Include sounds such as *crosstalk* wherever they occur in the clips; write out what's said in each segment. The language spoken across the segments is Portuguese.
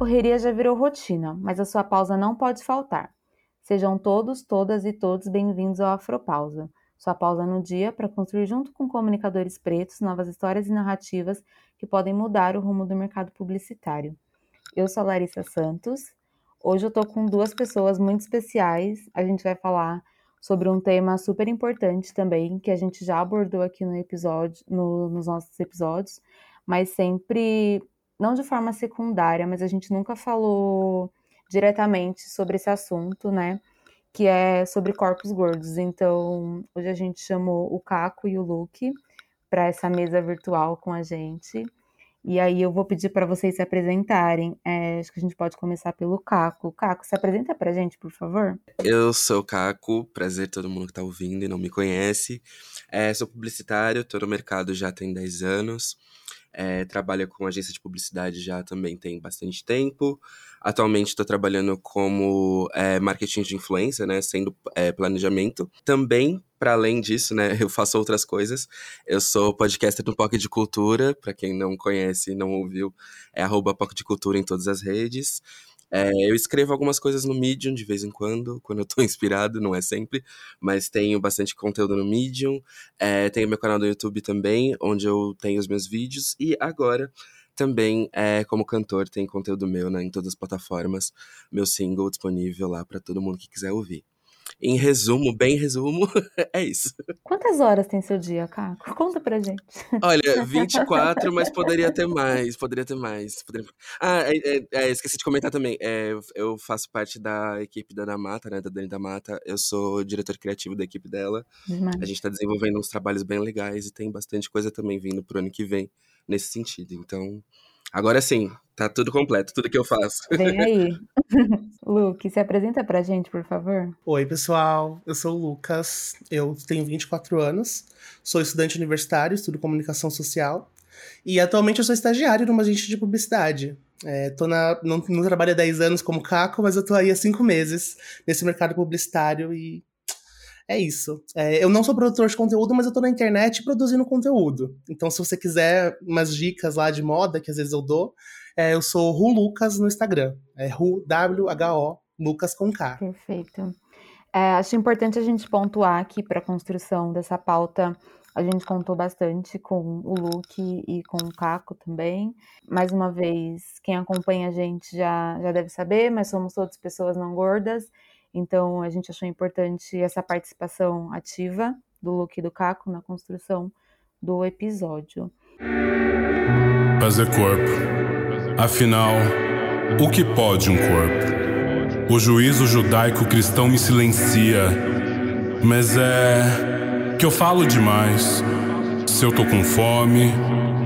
correria já virou rotina, mas a sua pausa não pode faltar. Sejam todos, todas e todos bem-vindos ao Afropausa, sua pausa no dia para construir junto com comunicadores pretos novas histórias e narrativas que podem mudar o rumo do mercado publicitário. Eu sou a Larissa Santos. Hoje eu estou com duas pessoas muito especiais. A gente vai falar sobre um tema super importante também, que a gente já abordou aqui no episódio, no, nos nossos episódios, mas sempre não de forma secundária, mas a gente nunca falou diretamente sobre esse assunto, né? Que é sobre corpos gordos. Então, hoje a gente chamou o Caco e o Luke para essa mesa virtual com a gente. E aí eu vou pedir para vocês se apresentarem. É, acho que a gente pode começar pelo Caco. Caco, se apresenta para a gente, por favor. Eu sou o Caco, prazer todo mundo que está ouvindo e não me conhece. É, sou publicitário, estou no mercado já tem 10 anos. É, trabalho com agência de publicidade já também tem bastante tempo. Atualmente estou trabalhando como é, marketing de influência, né, sendo é, planejamento. Também, para além disso, né, *laughs* eu faço outras coisas. Eu sou podcaster do POC de Cultura, para quem não conhece e não ouviu, é arroba POC de Cultura em todas as redes. É, eu escrevo algumas coisas no Medium de vez em quando, quando eu tô *laughs* inspirado, não é sempre, mas tenho bastante conteúdo no Medium. É, tenho meu canal do YouTube também, onde eu tenho os meus vídeos. E agora, também, é, como cantor, tem conteúdo meu né, em todas as plataformas. Meu single disponível lá para todo mundo que quiser ouvir. Em resumo, bem resumo, *laughs* é isso. Quantas horas tem seu dia, Caco? *laughs* Conta pra gente. Olha, 24, mas poderia ter mais, poderia ter mais. Poderia... Ah, é, é, é, esqueci de comentar também. É, eu faço parte da equipe da Damata, né, da Dani da Mata. Eu sou diretor criativo da equipe dela. Demais. A gente tá desenvolvendo uns trabalhos bem legais e tem bastante coisa também vindo pro ano que vem nesse sentido. Então, Agora sim, tá tudo completo, tudo que eu faço. Vem aí. *laughs* Luke, se apresenta pra gente, por favor. Oi, pessoal. Eu sou o Lucas, eu tenho 24 anos, sou estudante universitário, estudo comunicação social. E atualmente eu sou estagiário numa agência de publicidade. É, tô na, não, não trabalho há 10 anos como caco, mas eu tô aí há 5 meses nesse mercado publicitário e é isso. É, eu não sou produtor de conteúdo, mas eu tô na internet produzindo conteúdo. Então, se você quiser umas dicas lá de moda, que às vezes eu dou, é, eu sou Ru Lucas no Instagram. É Ru, W-H-O, Lucas com K. Perfeito. É, acho importante a gente pontuar aqui para a construção dessa pauta. A gente contou bastante com o Luke e com o Caco também. Mais uma vez, quem acompanha a gente já, já deve saber, mas somos todas pessoas não gordas. Então, a gente achou importante essa participação ativa do Luke e do Caco na construção do episódio. Fazer corpo. Afinal, o que pode um corpo? O juízo judaico-cristão me silencia, mas é que eu falo demais. Se eu tô com fome,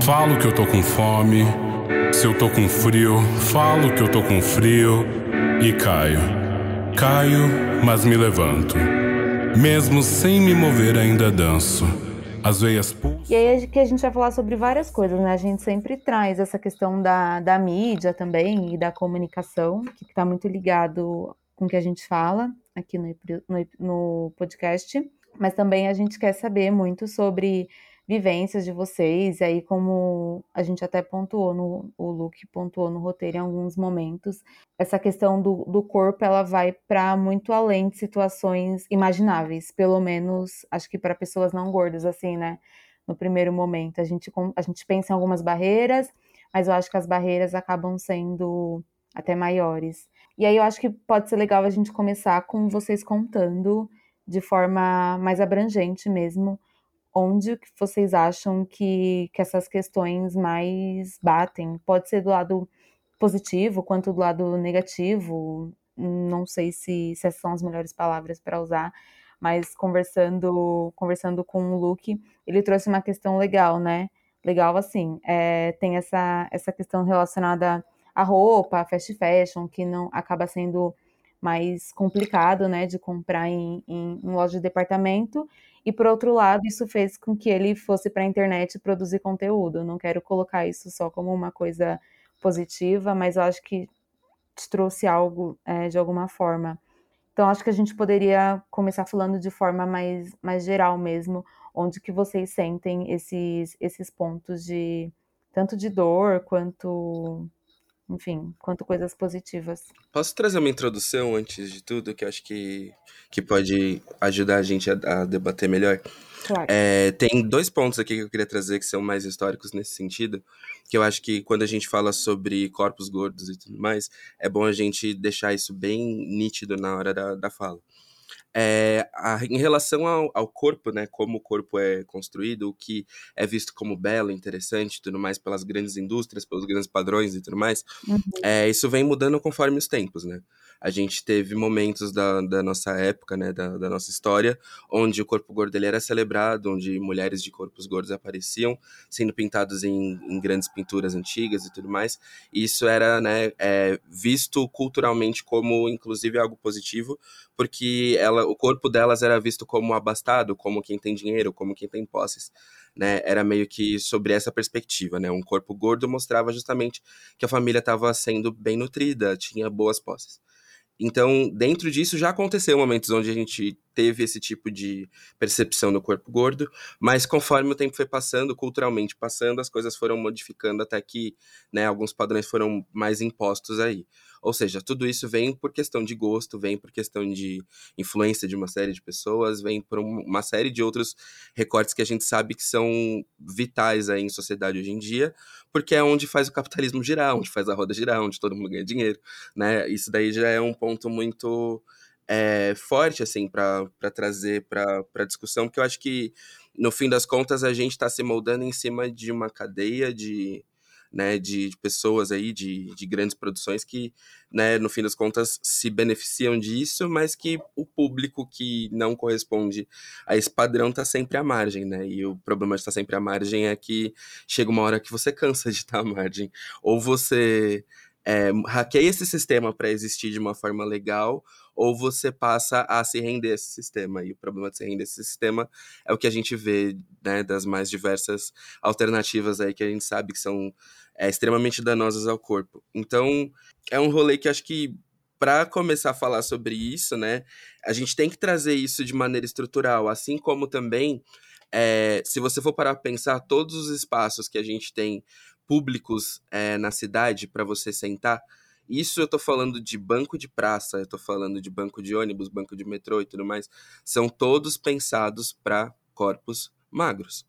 falo que eu tô com fome. Se eu tô com frio, falo que eu tô com frio e caio. Caio, mas me levanto. Mesmo sem me mover, ainda danço. As veias pulsam. E aí que a gente vai falar sobre várias coisas, né? A gente sempre traz essa questão da, da mídia também e da comunicação, que está muito ligado com o que a gente fala aqui no, no, no podcast. Mas também a gente quer saber muito sobre vivências de vocês, aí como a gente até pontuou no o Luke pontuou no roteiro em alguns momentos, essa questão do, do corpo ela vai para muito além de situações imagináveis, pelo menos acho que para pessoas não gordas assim, né? No primeiro momento, a gente a gente pensa em algumas barreiras, mas eu acho que as barreiras acabam sendo até maiores. E aí eu acho que pode ser legal a gente começar com vocês contando de forma mais abrangente mesmo onde vocês acham que, que essas questões mais batem? Pode ser do lado positivo quanto do lado negativo. Não sei se, se essas são as melhores palavras para usar, mas conversando conversando com o Luke, ele trouxe uma questão legal, né? Legal assim, é, tem essa, essa questão relacionada à roupa, à fast fashion, que não acaba sendo mais complicado, né, de comprar em, em, em loja de departamento, e por outro lado, isso fez com que ele fosse para a internet produzir conteúdo. não quero colocar isso só como uma coisa positiva, mas eu acho que te trouxe algo é, de alguma forma. Então, acho que a gente poderia começar falando de forma mais, mais geral mesmo, onde que vocês sentem esses, esses pontos de tanto de dor quanto enfim, quanto coisas positivas. Posso trazer uma introdução antes de tudo, que eu acho que, que pode ajudar a gente a, a debater melhor? Claro. É, tem dois pontos aqui que eu queria trazer que são mais históricos nesse sentido, que eu acho que quando a gente fala sobre corpos gordos e tudo mais, é bom a gente deixar isso bem nítido na hora da, da fala. É, a, em relação ao, ao, corpo, né, como o corpo é construído, o que é visto como belo, interessante, tudo mais pelas grandes indústrias, pelos grandes padrões e tudo mais, uhum. é, isso vem mudando conforme os tempos, né? a gente teve momentos da, da nossa época, né, da, da, nossa história, onde o corpo gordo ele era celebrado, onde mulheres de corpos gordos apareciam, sendo pintados em, em grandes pinturas antigas e tudo mais. E isso era né, é, visto culturalmente como, inclusive, algo positivo, porque ela, o corpo delas era visto como abastado, como quem tem dinheiro, como quem tem posses. Né, era meio que sobre essa perspectiva, né? Um corpo gordo mostrava justamente que a família estava sendo bem nutrida, tinha boas posses. Então, dentro disso, já aconteceu momentos onde a gente teve esse tipo de percepção no corpo gordo, mas conforme o tempo foi passando, culturalmente passando, as coisas foram modificando até que né, alguns padrões foram mais impostos aí. Ou seja, tudo isso vem por questão de gosto, vem por questão de influência de uma série de pessoas, vem por uma série de outros recortes que a gente sabe que são vitais aí em sociedade hoje em dia, porque é onde faz o capitalismo girar, onde faz a roda girar, onde todo mundo ganha dinheiro, né? Isso daí já é um ponto muito é, forte, assim, para trazer para discussão, porque eu acho que, no fim das contas, a gente está se moldando em cima de uma cadeia de né, de, de pessoas aí, de, de grandes produções que, né, no fim das contas, se beneficiam disso, mas que o público que não corresponde a esse padrão está sempre à margem, né? E o problema de estar tá sempre à margem é que chega uma hora que você cansa de estar à margem. Ou você é, hackeia esse sistema para existir de uma forma legal, ou você passa a se render a esse sistema. E o problema de se render a esse sistema é o que a gente vê né, das mais diversas alternativas aí que a gente sabe que são é, extremamente danosas ao corpo. Então, é um rolê que acho que para começar a falar sobre isso, né, a gente tem que trazer isso de maneira estrutural, assim como também, é, se você for parar para pensar, todos os espaços que a gente tem públicos é, na cidade para você sentar, isso eu tô falando de banco de praça, eu tô falando de banco de ônibus, banco de metrô e tudo mais, são todos pensados para corpos magros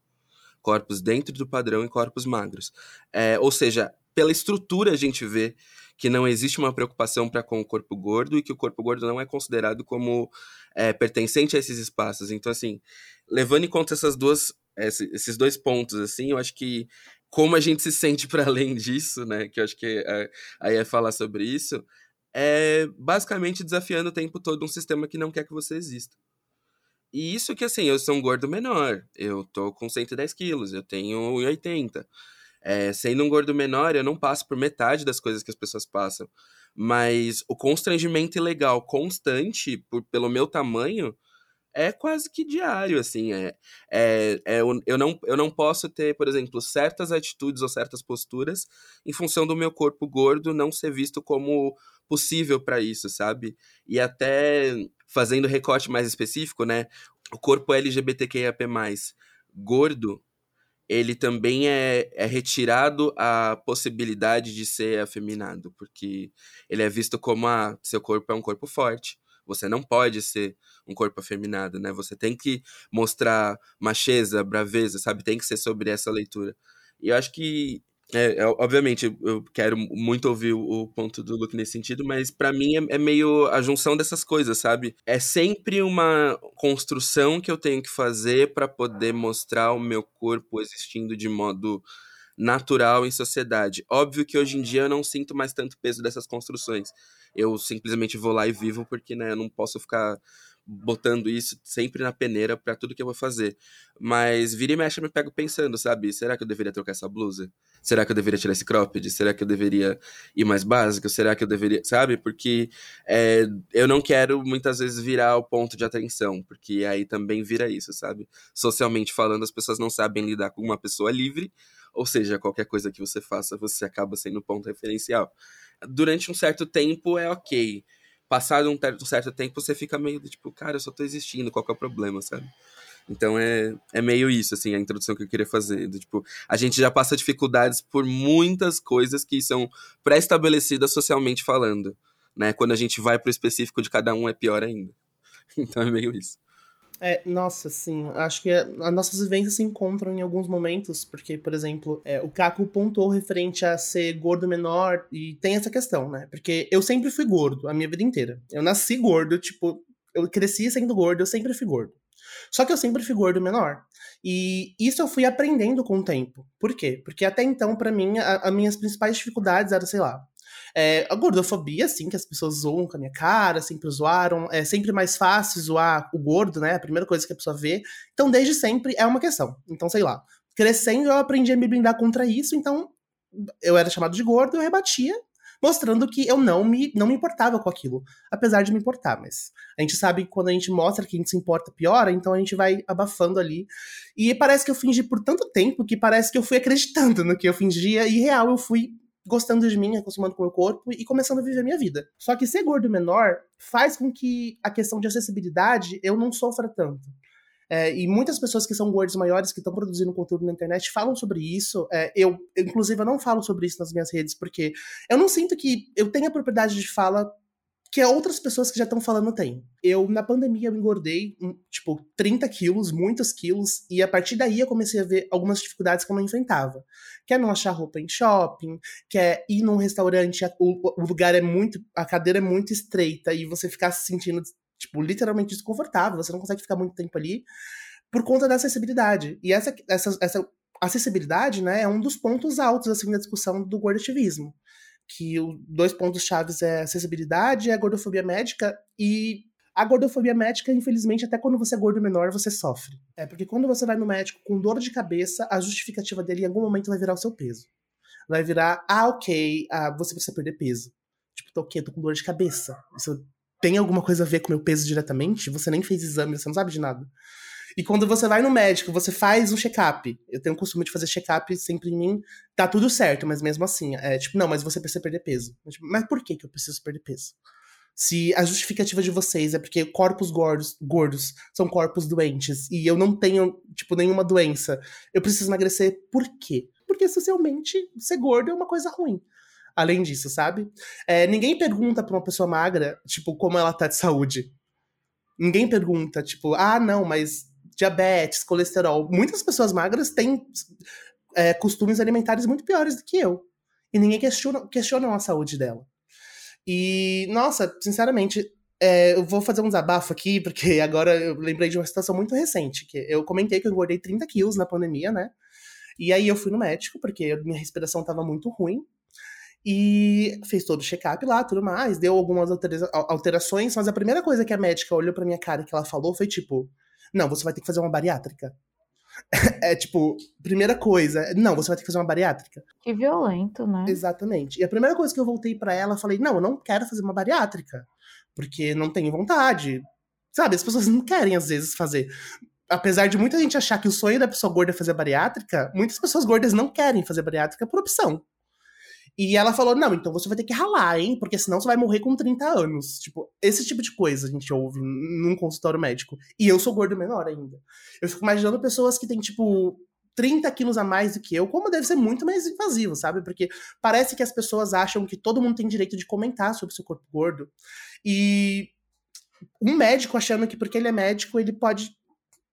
corpos dentro do padrão e corpos magros. É, ou seja, pela estrutura a gente vê que não existe uma preocupação para com o corpo gordo e que o corpo gordo não é considerado como é, pertencente a esses espaços. Então, assim, levando em conta essas duas, esses dois pontos, assim, eu acho que como a gente se sente para além disso, né, que eu acho que aí é falar sobre isso, é basicamente desafiando o tempo todo um sistema que não quer que você exista. E isso que, assim, eu sou um gordo menor. Eu tô com 110 quilos, eu tenho 1,80. É, sendo um gordo menor, eu não passo por metade das coisas que as pessoas passam. Mas o constrangimento ilegal constante, por, pelo meu tamanho, é quase que diário, assim. É, é, é, eu, não, eu não posso ter, por exemplo, certas atitudes ou certas posturas em função do meu corpo gordo não ser visto como possível para isso, sabe? E até fazendo recorte mais específico, né? O corpo LGBTQIAP+, gordo, ele também é, é retirado a possibilidade de ser afeminado, porque ele é visto como, ah, seu corpo é um corpo forte, você não pode ser um corpo afeminado, né? Você tem que mostrar macheza, braveza, sabe? Tem que ser sobre essa leitura. E eu acho que é, é, obviamente, eu quero muito ouvir o ponto do Luke nesse sentido, mas para mim é, é, meio a junção dessas coisas, sabe? É sempre uma construção que eu tenho que fazer para poder mostrar o meu corpo existindo de modo natural em sociedade. Óbvio que hoje em dia eu não sinto mais tanto peso dessas construções. Eu simplesmente vou lá e vivo porque, né, eu não posso ficar botando isso sempre na peneira para tudo que eu vou fazer. Mas vira e mexe eu me pego pensando, sabe? Será que eu deveria trocar essa blusa? Será que eu deveria tirar esse cropped? Será que eu deveria ir mais básico? Será que eu deveria. Sabe? Porque é, eu não quero muitas vezes virar o ponto de atenção, porque aí também vira isso, sabe? Socialmente falando, as pessoas não sabem lidar com uma pessoa livre, ou seja, qualquer coisa que você faça, você acaba sendo ponto referencial. Durante um certo tempo é ok passado um, certo tempo, você fica meio tipo, cara, eu só tô existindo, qual que é o problema, sabe? Então é, é meio isso, assim, a introdução que eu queria fazer. Do, tipo, a gente já passa dificuldades por muitas coisas que são pré-estabelecidas socialmente falando. Né? Quando a gente vai pro específico de cada um, é pior ainda. *laughs* Então é meio isso. É, nossa, sim. Acho que as nossas vivências se encontram em alguns momentos, porque, por exemplo, é, o Caco pontuou referente a ser gordo menor, e tem essa questão, né? Porque eu sempre fui gordo a minha vida inteira. Eu nasci gordo, tipo, eu cresci sendo gordo, eu sempre fui gordo. Só que eu sempre fui gordo menor. E isso eu fui aprendendo com o tempo. Por quê? Porque até então, para mim, as minhas principais dificuldades eram, sei lá, é, a gordofobia, assim, que as pessoas zoam com a minha cara, sempre zoaram. É sempre mais fácil zoar o gordo, né? A primeira coisa que a pessoa vê. Então, desde sempre é uma questão. Então, sei lá. Crescendo, eu aprendi a me blindar contra isso, então eu era chamado de gordo, eu rebatia, mostrando que eu não me, não me importava com aquilo, apesar de me importar, mas a gente sabe que quando a gente mostra que a gente se importa, piora, então a gente vai abafando ali. E parece que eu fingi por tanto tempo que parece que eu fui acreditando no que eu fingia, e real eu fui gostando de mim, acostumando com o meu corpo e começando a viver a minha vida. Só que ser gordo menor faz com que a questão de acessibilidade eu não sofra tanto. É, e muitas pessoas que são gordos maiores, que estão produzindo conteúdo na internet, falam sobre isso. É, eu, inclusive, eu não falo sobre isso nas minhas redes, porque eu não sinto que eu tenha propriedade de fala que outras pessoas que já estão falando têm. Eu, na pandemia, eu engordei, tipo, 30 quilos, muitos quilos, e a partir daí eu comecei a ver algumas dificuldades que eu não enfrentava. Que é não achar roupa em shopping, que é ir num restaurante, o, lugar é muito, a cadeira é muito estreita, e você ficar se sentindo, tipo, literalmente desconfortável, você não consegue ficar muito tempo ali, por conta da acessibilidade. E essa, essa, essa acessibilidade, né, é um dos pontos altos, assim, da discussão do gordetivismo que os dois pontos chaves é acessibilidade e a gordofobia médica e a gordofobia médica, infelizmente, até quando você é gordo menor, você sofre. É porque quando você vai no médico com dor de cabeça, a justificativa dele em algum momento vai virar o seu peso. Vai virar, ah, ok, ah, você precisa perder peso. Tipo, tô ok, tô com dor de cabeça. Isso tem alguma coisa a ver com meu peso diretamente? Você nem fez exame, você não sabe de nada. E quando você vai no médico, você faz um check-up. Eu tenho o costume de fazer check-up sempre em mim. Tá tudo certo, mas mesmo assim, é tipo, não, mas você precisa perder peso. Tipo, mas por que, que eu preciso perder peso? Se a justificativa de vocês é porque corpos gordos, gordos são corpos doentes e eu não tenho, tipo, nenhuma doença, eu preciso emagrecer, por quê? Porque socialmente ser gordo é uma coisa ruim além disso, sabe? É, ninguém pergunta pra uma pessoa magra, tipo, como ela tá de saúde. Ninguém pergunta, tipo, ah, não, mas diabetes, colesterol. Muitas pessoas magras têm é, costumes alimentares muito piores do que eu. E ninguém questiona, a saúde dela. E, nossa, sinceramente, é, eu vou fazer um desabafo aqui, porque *laughs* agora eu lembrei de uma situação muito recente. que Eu comentei que eu engordei 30 quilos na pandemia, né? E aí eu fui no médico, porque minha respiração estava muito ruim. E fez todo o check-up lá, tudo mais, deu algumas alterações, mas a primeira coisa que a médica olhou pra minha cara que ela falou foi tipo: não, você vai ter que fazer uma bariátrica. *laughs* é tipo, primeira coisa, não, você vai ter que fazer uma bariátrica. Que violento, né? Exatamente. E a primeira coisa que eu voltei para ela, falei, não, eu não quero fazer uma bariátrica, porque não tenho vontade. Sabe, as pessoas não querem às vezes fazer. Apesar de muita gente achar que o sonho da pessoa gorda é fazer bariátrica, muitas pessoas gordas não querem fazer bariátrica por opção. E ela falou: não, então você vai ter que ralar, hein? Porque senão você vai morrer com 30 anos. Tipo, esse tipo de coisa a gente ouve num consultório médico. E eu sou gordo menor ainda. Eu fico imaginando pessoas que têm, tipo, 30 quilos a mais do que eu, como deve ser muito mais invasivo, sabe? Porque parece que as pessoas acham que todo mundo tem direito de comentar sobre seu corpo gordo. E um médico achando que porque ele é médico, ele pode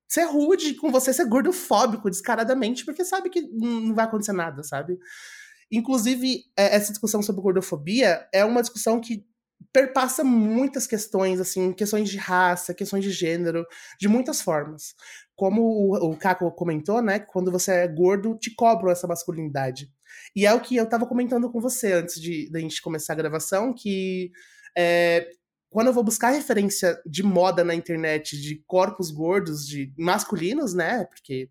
ser rude com você, ser gordofóbico descaradamente, porque sabe que não vai acontecer nada, sabe? Inclusive, é, essa discussão sobre gordofobia é uma discussão que perpassa muitas questões, assim, questões de raça, questões de gênero, de muitas formas. Como o, Caco comentou, né, quando você é gordo, te cobram essa masculinidade. E é o que eu tava comentando com você antes de da gente começar a gravação, que é, quando eu vou buscar referência de moda na internet de corpos gordos, de masculinos, né, porque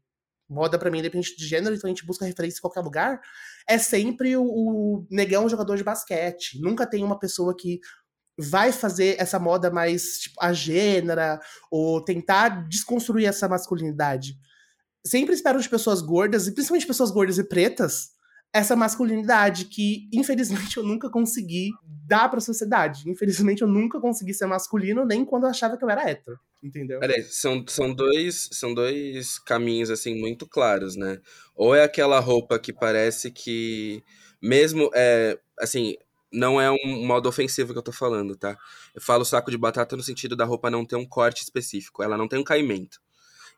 moda para mim independente de gênero, então a gente busca referência em qualquer lugar, é sempre o, o negão jogador de basquete. Nunca tem uma pessoa que vai fazer essa moda mais tipo, a gênera ou tentar desconstruir essa masculinidade. Sempre espero de pessoas gordas, e principalmente pessoas gordas e pretas, essa masculinidade que, infelizmente, eu nunca consegui dar pra sociedade. Infelizmente, eu nunca consegui ser masculino, nem quando eu achava que eu era hétero. Entendeu? Peraí, são, são, dois, são dois caminhos, assim, muito claros, né? Ou é aquela roupa que parece que, mesmo, é, assim, não é um modo ofensivo que eu tô falando, tá? Eu falo saco de batata no sentido da roupa não ter um corte específico, ela não tem um caimento.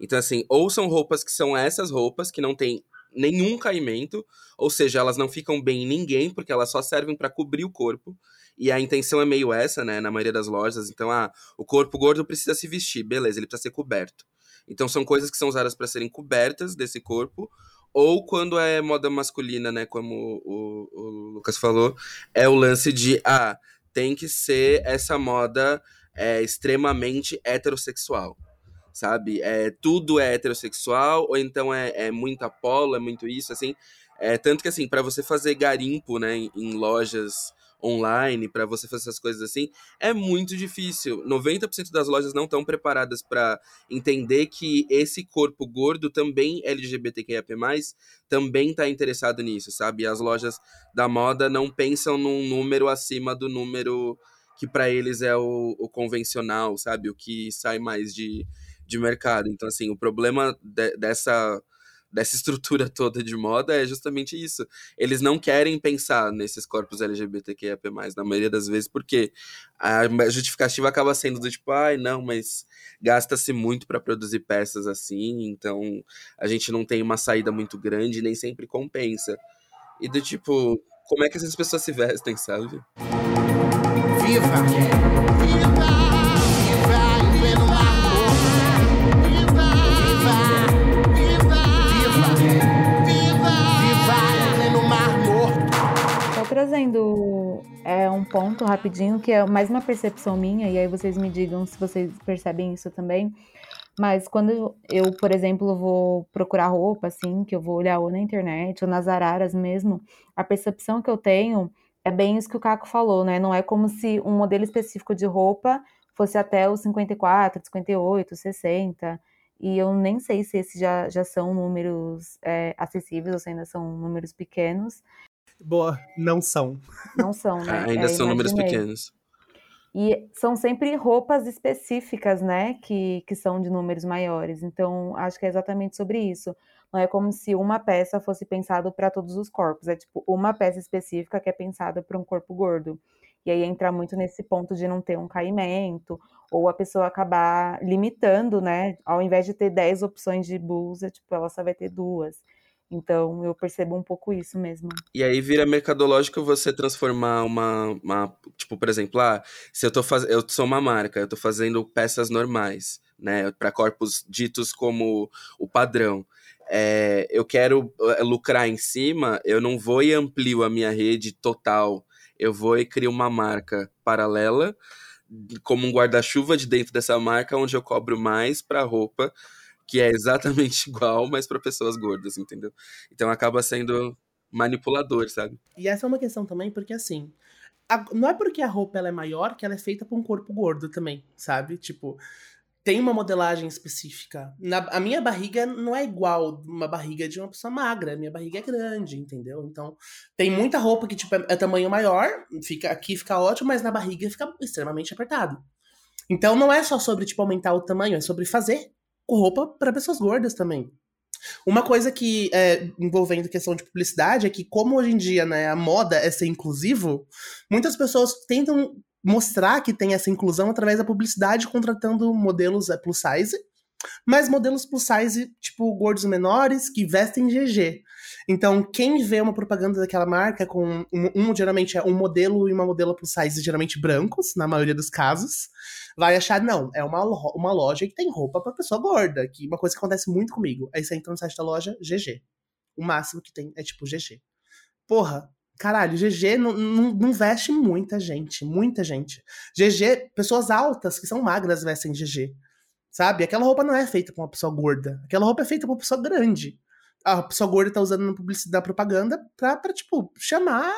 Então, assim, ou são roupas que são essas roupas que não tem nenhum caimento, ou seja, elas não ficam bem em ninguém, porque elas só servem para cobrir o corpo. E a intenção é meio essa, né, na maioria das lojas. Então, ah, o corpo gordo precisa se vestir, beleza, ele precisa ser coberto. Então, são coisas que são usadas para serem cobertas desse corpo, ou quando é moda masculina, né, como o, o, Lucas falou, é o lance de, ah, tem que ser essa moda é, extremamente heterossexual sabe? É, tudo é heterossexual, ou então é, é muito apolo, é muito isso, assim. É, tanto que, assim, para você fazer garimpo, né, em, em lojas online, para você fazer essas coisas assim, é muito difícil. 90% das lojas não estão preparadas para entender que esse corpo gordo também LGBTQIA+, também está interessado nisso, sabe? As lojas da moda não pensam num número acima do número que para eles é o, o, convencional, sabe? O que sai mais de, de mercado. Então, assim, o problema de, dessa, dessa estrutura *laughs* toda de moda é justamente isso. Eles não querem pensar nesses corpos LGBTQIA+, na maioria das vezes, porque a justificativa acaba sendo do tipo, ai, não, mas gasta-se muito para produzir peças assim, então a gente não tem uma saída muito grande, nem sempre compensa. E do tipo, como é que essas pessoas se vestem, sabe? Viva! Trazendo é, um ponto rapidinho, que é mais uma percepção minha, e aí vocês me digam se vocês percebem isso também. Mas quando eu, por exemplo, vou procurar roupa, assim, que eu vou olhar ou na internet ou nas araras mesmo, a percepção que eu tenho é bem isso que o Caco falou, né? Não é como se um modelo específico de roupa fosse até os 54, 58, 60. E eu nem sei se esses já, já são números é, acessíveis ou se ainda são números pequenos. Boa, não são. Não são, né? ainda é, são números pequenos. E são sempre roupas específicas, né, que, que são de números maiores. Então, acho que é exatamente sobre isso. Não é como se uma peça fosse pensada para todos os corpos. É tipo uma peça específica que é pensada para um corpo gordo. E aí entra muito nesse ponto de não ter um caimento, ou a pessoa acabar limitando, né? Ao invés de ter 10 opções de blusa, tipo, ela só vai ter duas. Então eu percebo um pouco isso mesmo. E aí vira mercadológico você transformar uma, uma tipo, por exemplo, ah, se eu tô fazendo, eu sou uma marca, eu tô fazendo peças normais, né, para corpos ditos como o padrão. É, eu quero eh, lucrar em cima, eu não vou e amplio a minha rede total. Eu vou e crio uma marca paralela, como um guarda-chuva de dentro dessa marca, onde eu cobro mais para roupa que é exatamente *laughs* igual, mas para pessoas gordas, entendeu? Então acaba sendo manipulador, sabe? E essa é uma questão também, porque assim, a, não é porque a roupa ela é maior que ela é feita para um corpo gordo também, sabe? Tipo, tem uma modelagem específica. Na, a minha barriga não é igual uma barriga de uma pessoa magra, a minha barriga é grande, entendeu? Então, tem muita roupa que tipo é, é tamanho maior, fica aqui fica ótimo, mas na barriga fica extremamente apertado. Então não é só sobre tipo aumentar o tamanho, é sobre fazer roupa para pessoas gordas também. Uma coisa que, é, envolvendo questão de publicidade, é que, como hoje em dia né, a moda é ser inclusivo, muitas pessoas tentam mostrar que tem essa inclusão através da publicidade, contratando modelos é, plus size, mas modelos plus size, tipo, gordos menores, que vestem GG. Então, quem vê uma propaganda daquela marca com um, um, geralmente é um modelo e uma modelo plus size, geralmente brancos, na maioria dos casos, vai achar, não, é uma, uma loja que tem roupa para pessoa gorda, que uma coisa que acontece muito comigo. Aí você entra no site da loja, GG. O máximo que tem é tipo GG. Porra, caralho, GG não, não, veste muita gente, muita gente. GG, pessoas altas que são magras vestem GG. Sabe? Aquela roupa não é feita pra uma pessoa gorda. Aquela roupa é feita pra uma pessoa grande. A pessoa gorda tá usando na publicidade, da propaganda pra, pra, tipo, chamar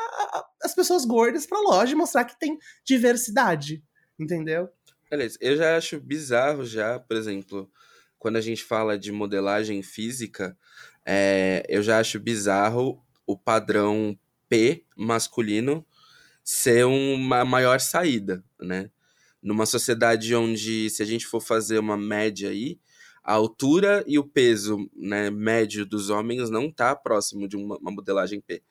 as pessoas gordas pra loja e mostrar que tem diversidade. Entendeu? Beleza, eu já acho bizarro já, por exemplo, quando a gente fala de modelagem física, é, eu já acho bizarro o padrão P masculino ser uma maior saída, né? Numa sociedade onde, se a gente for fazer uma média aí, a altura e o peso né, médio dos homens não tá próximo de uma modelagem P.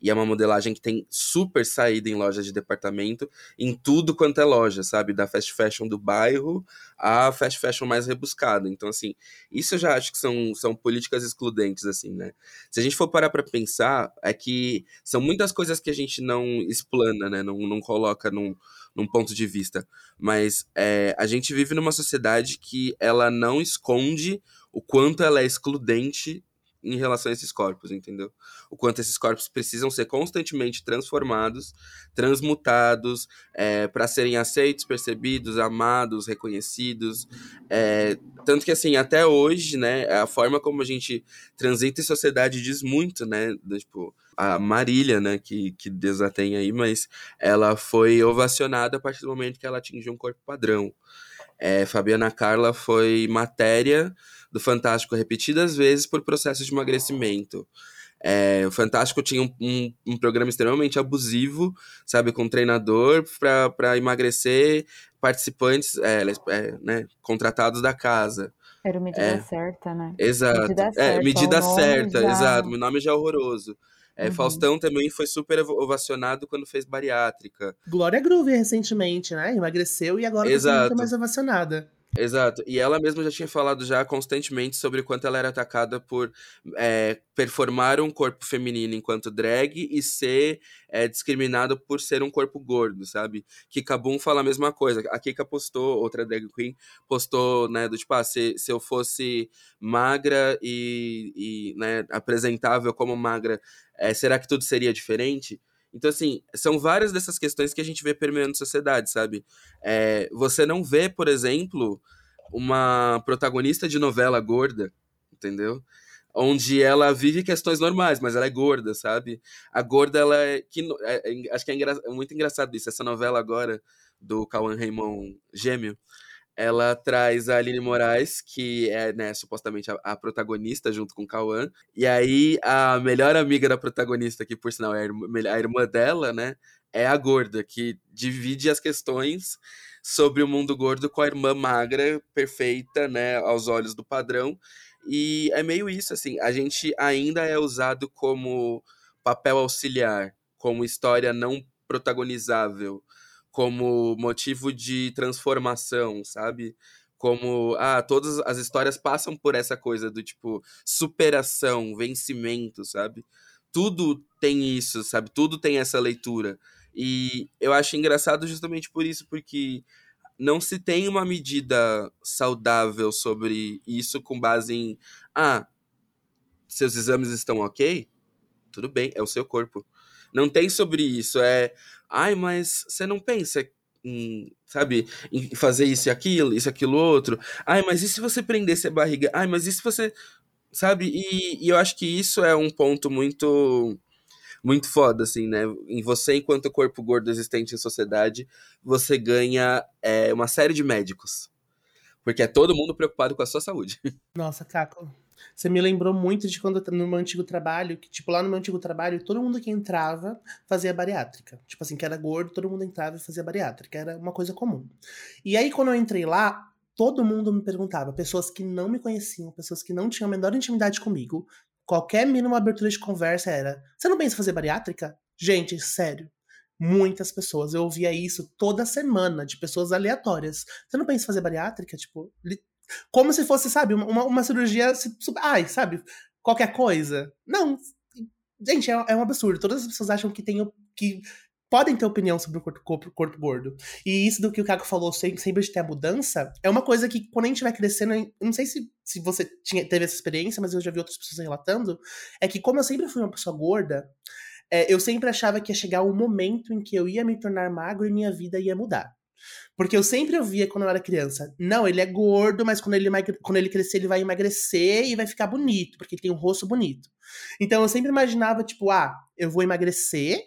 E é uma modelagem que tem super saída em lojas de departamento, em tudo quanto é loja, sabe? Da fast fashion do bairro à fast fashion mais rebuscada. Então, assim, isso eu já acho que são, são políticas excludentes, assim, né? Se a gente for parar pra pensar, é que são muitas coisas que a gente não explana, né? Não, não coloca num, num ponto de vista. Mas é, a gente vive numa sociedade que ela não esconde o quanto ela é excludente em relação a esses corpos, entendeu? O quanto esses corpos precisam ser constantemente transformados, transmutados, é, para serem aceitos, percebidos, amados, reconhecidos. É, tanto que, assim, até hoje, né, a forma como a gente transita em sociedade diz muito, né? Do, tipo, a Marília, né, que, que Deus a tem aí, mas ela foi ovacionada a partir do momento que ela atingiu um corpo padrão. É, Fabiana Carla foi matéria do Fantástico repetidas vezes por processos de emagrecimento. É, o Fantástico tinha um, um, um, programa extremamente abusivo, sabe, com um treinador para emagrecer participantes é, é, né, contratados da casa. Era medida é, certa, né? Exato. Medida é, certa, é, medida certa já... exato. Meu nome já é horroroso. É, uhum. Faustão também foi super ovacionado quando fez bariátrica. Glória Groove recentemente, né? Emagreceu e agora está muito mais ovacionada. Exato. E ela mesma já tinha falado já constantemente sobre o quanto ela era atacada por é, performar um corpo feminino enquanto drag e ser é, discriminada por ser um corpo gordo, sabe? Kika Boom fala a mesma coisa. A Kika postou, outra drag queen, postou, né, do tipo, ah, se, se eu fosse magra e, e né, apresentável como magra, é, será que tudo seria diferente? Então, assim, são várias dessas questões que a gente vê permeando sociedade, sabe? É, você não vê, por exemplo, uma protagonista de novela gorda, entendeu? Onde ela vive questões normais, mas ela é gorda, sabe? A gorda, ela é. Que, é, é acho que é, engra, é muito engraçado isso. Essa novela agora do Cauã Raymond Gêmeo ela traz a Aline Moraes, que é, né, supostamente a, a, protagonista junto com Cauã. E aí, a melhor amiga da protagonista, que por sinal é a irmã, a irmã dela, né, é a gorda, que divide as questões sobre o mundo gordo com a irmã magra, perfeita, né, aos olhos do padrão. E é meio isso, assim, a gente ainda é usado como papel auxiliar, como história não protagonizável como motivo de transformação, sabe? Como, ah, todas as histórias passam por essa coisa do tipo superação, vencimento, sabe? Tudo tem isso, sabe? Tudo tem essa leitura. E eu acho engraçado justamente por isso, porque não se tem uma medida saudável sobre isso com base em, ah, seus exames estão ok? Tudo bem, é o seu corpo. Não tem sobre isso. É, ai, mas você não pensa em, sabe, em fazer isso e aquilo, isso e aquilo outro. Ai, mas e se você prendesse a barriga? Ai, mas e se você. Sabe? E, e eu acho que isso é um ponto muito. Muito foda, assim, né? Em você, enquanto corpo gordo existente em sociedade, você ganha é, uma série de médicos. Porque é todo mundo preocupado com a sua saúde. Nossa, Caco, você me lembrou muito de quando no meu antigo trabalho, que, tipo, lá no meu antigo trabalho, todo mundo que entrava fazia bariátrica. Tipo assim, que era gordo, todo mundo entrava e fazia bariátrica. Era uma coisa comum. E aí, quando eu entrei lá, todo mundo me perguntava, pessoas que não me conheciam, pessoas que não tinham a menor intimidade comigo, qualquer mínima abertura de conversa era: Você não pensa em fazer bariátrica? Gente, sério. Muitas pessoas. Eu ouvia isso toda semana, de pessoas aleatórias. Você não pensa em fazer bariátrica? Tipo, como se fosse, sabe, uma, uma cirurgia. Ai, sabe, qualquer coisa. Não. Gente, é, é um absurdo. Todas as pessoas acham que tem que podem ter opinião sobre o corpo, corpo, corpo gordo. E isso do que o Caco falou, sempre, sempre de ter a mudança, é uma coisa que quando a gente vai crescendo, não sei se, se você tinha, teve essa experiência, mas eu já vi outras pessoas relatando, é que como eu sempre fui uma pessoa gorda, é, eu sempre achava que ia chegar o um momento em que eu ia me tornar magro e minha vida ia mudar. Porque eu sempre ouvia quando eu era criança, não, ele é gordo, mas quando ele, quando ele crescer, ele vai emagrecer e vai ficar bonito, porque ele tem um rosto bonito. Então eu sempre imaginava, tipo, ah, eu vou emagrecer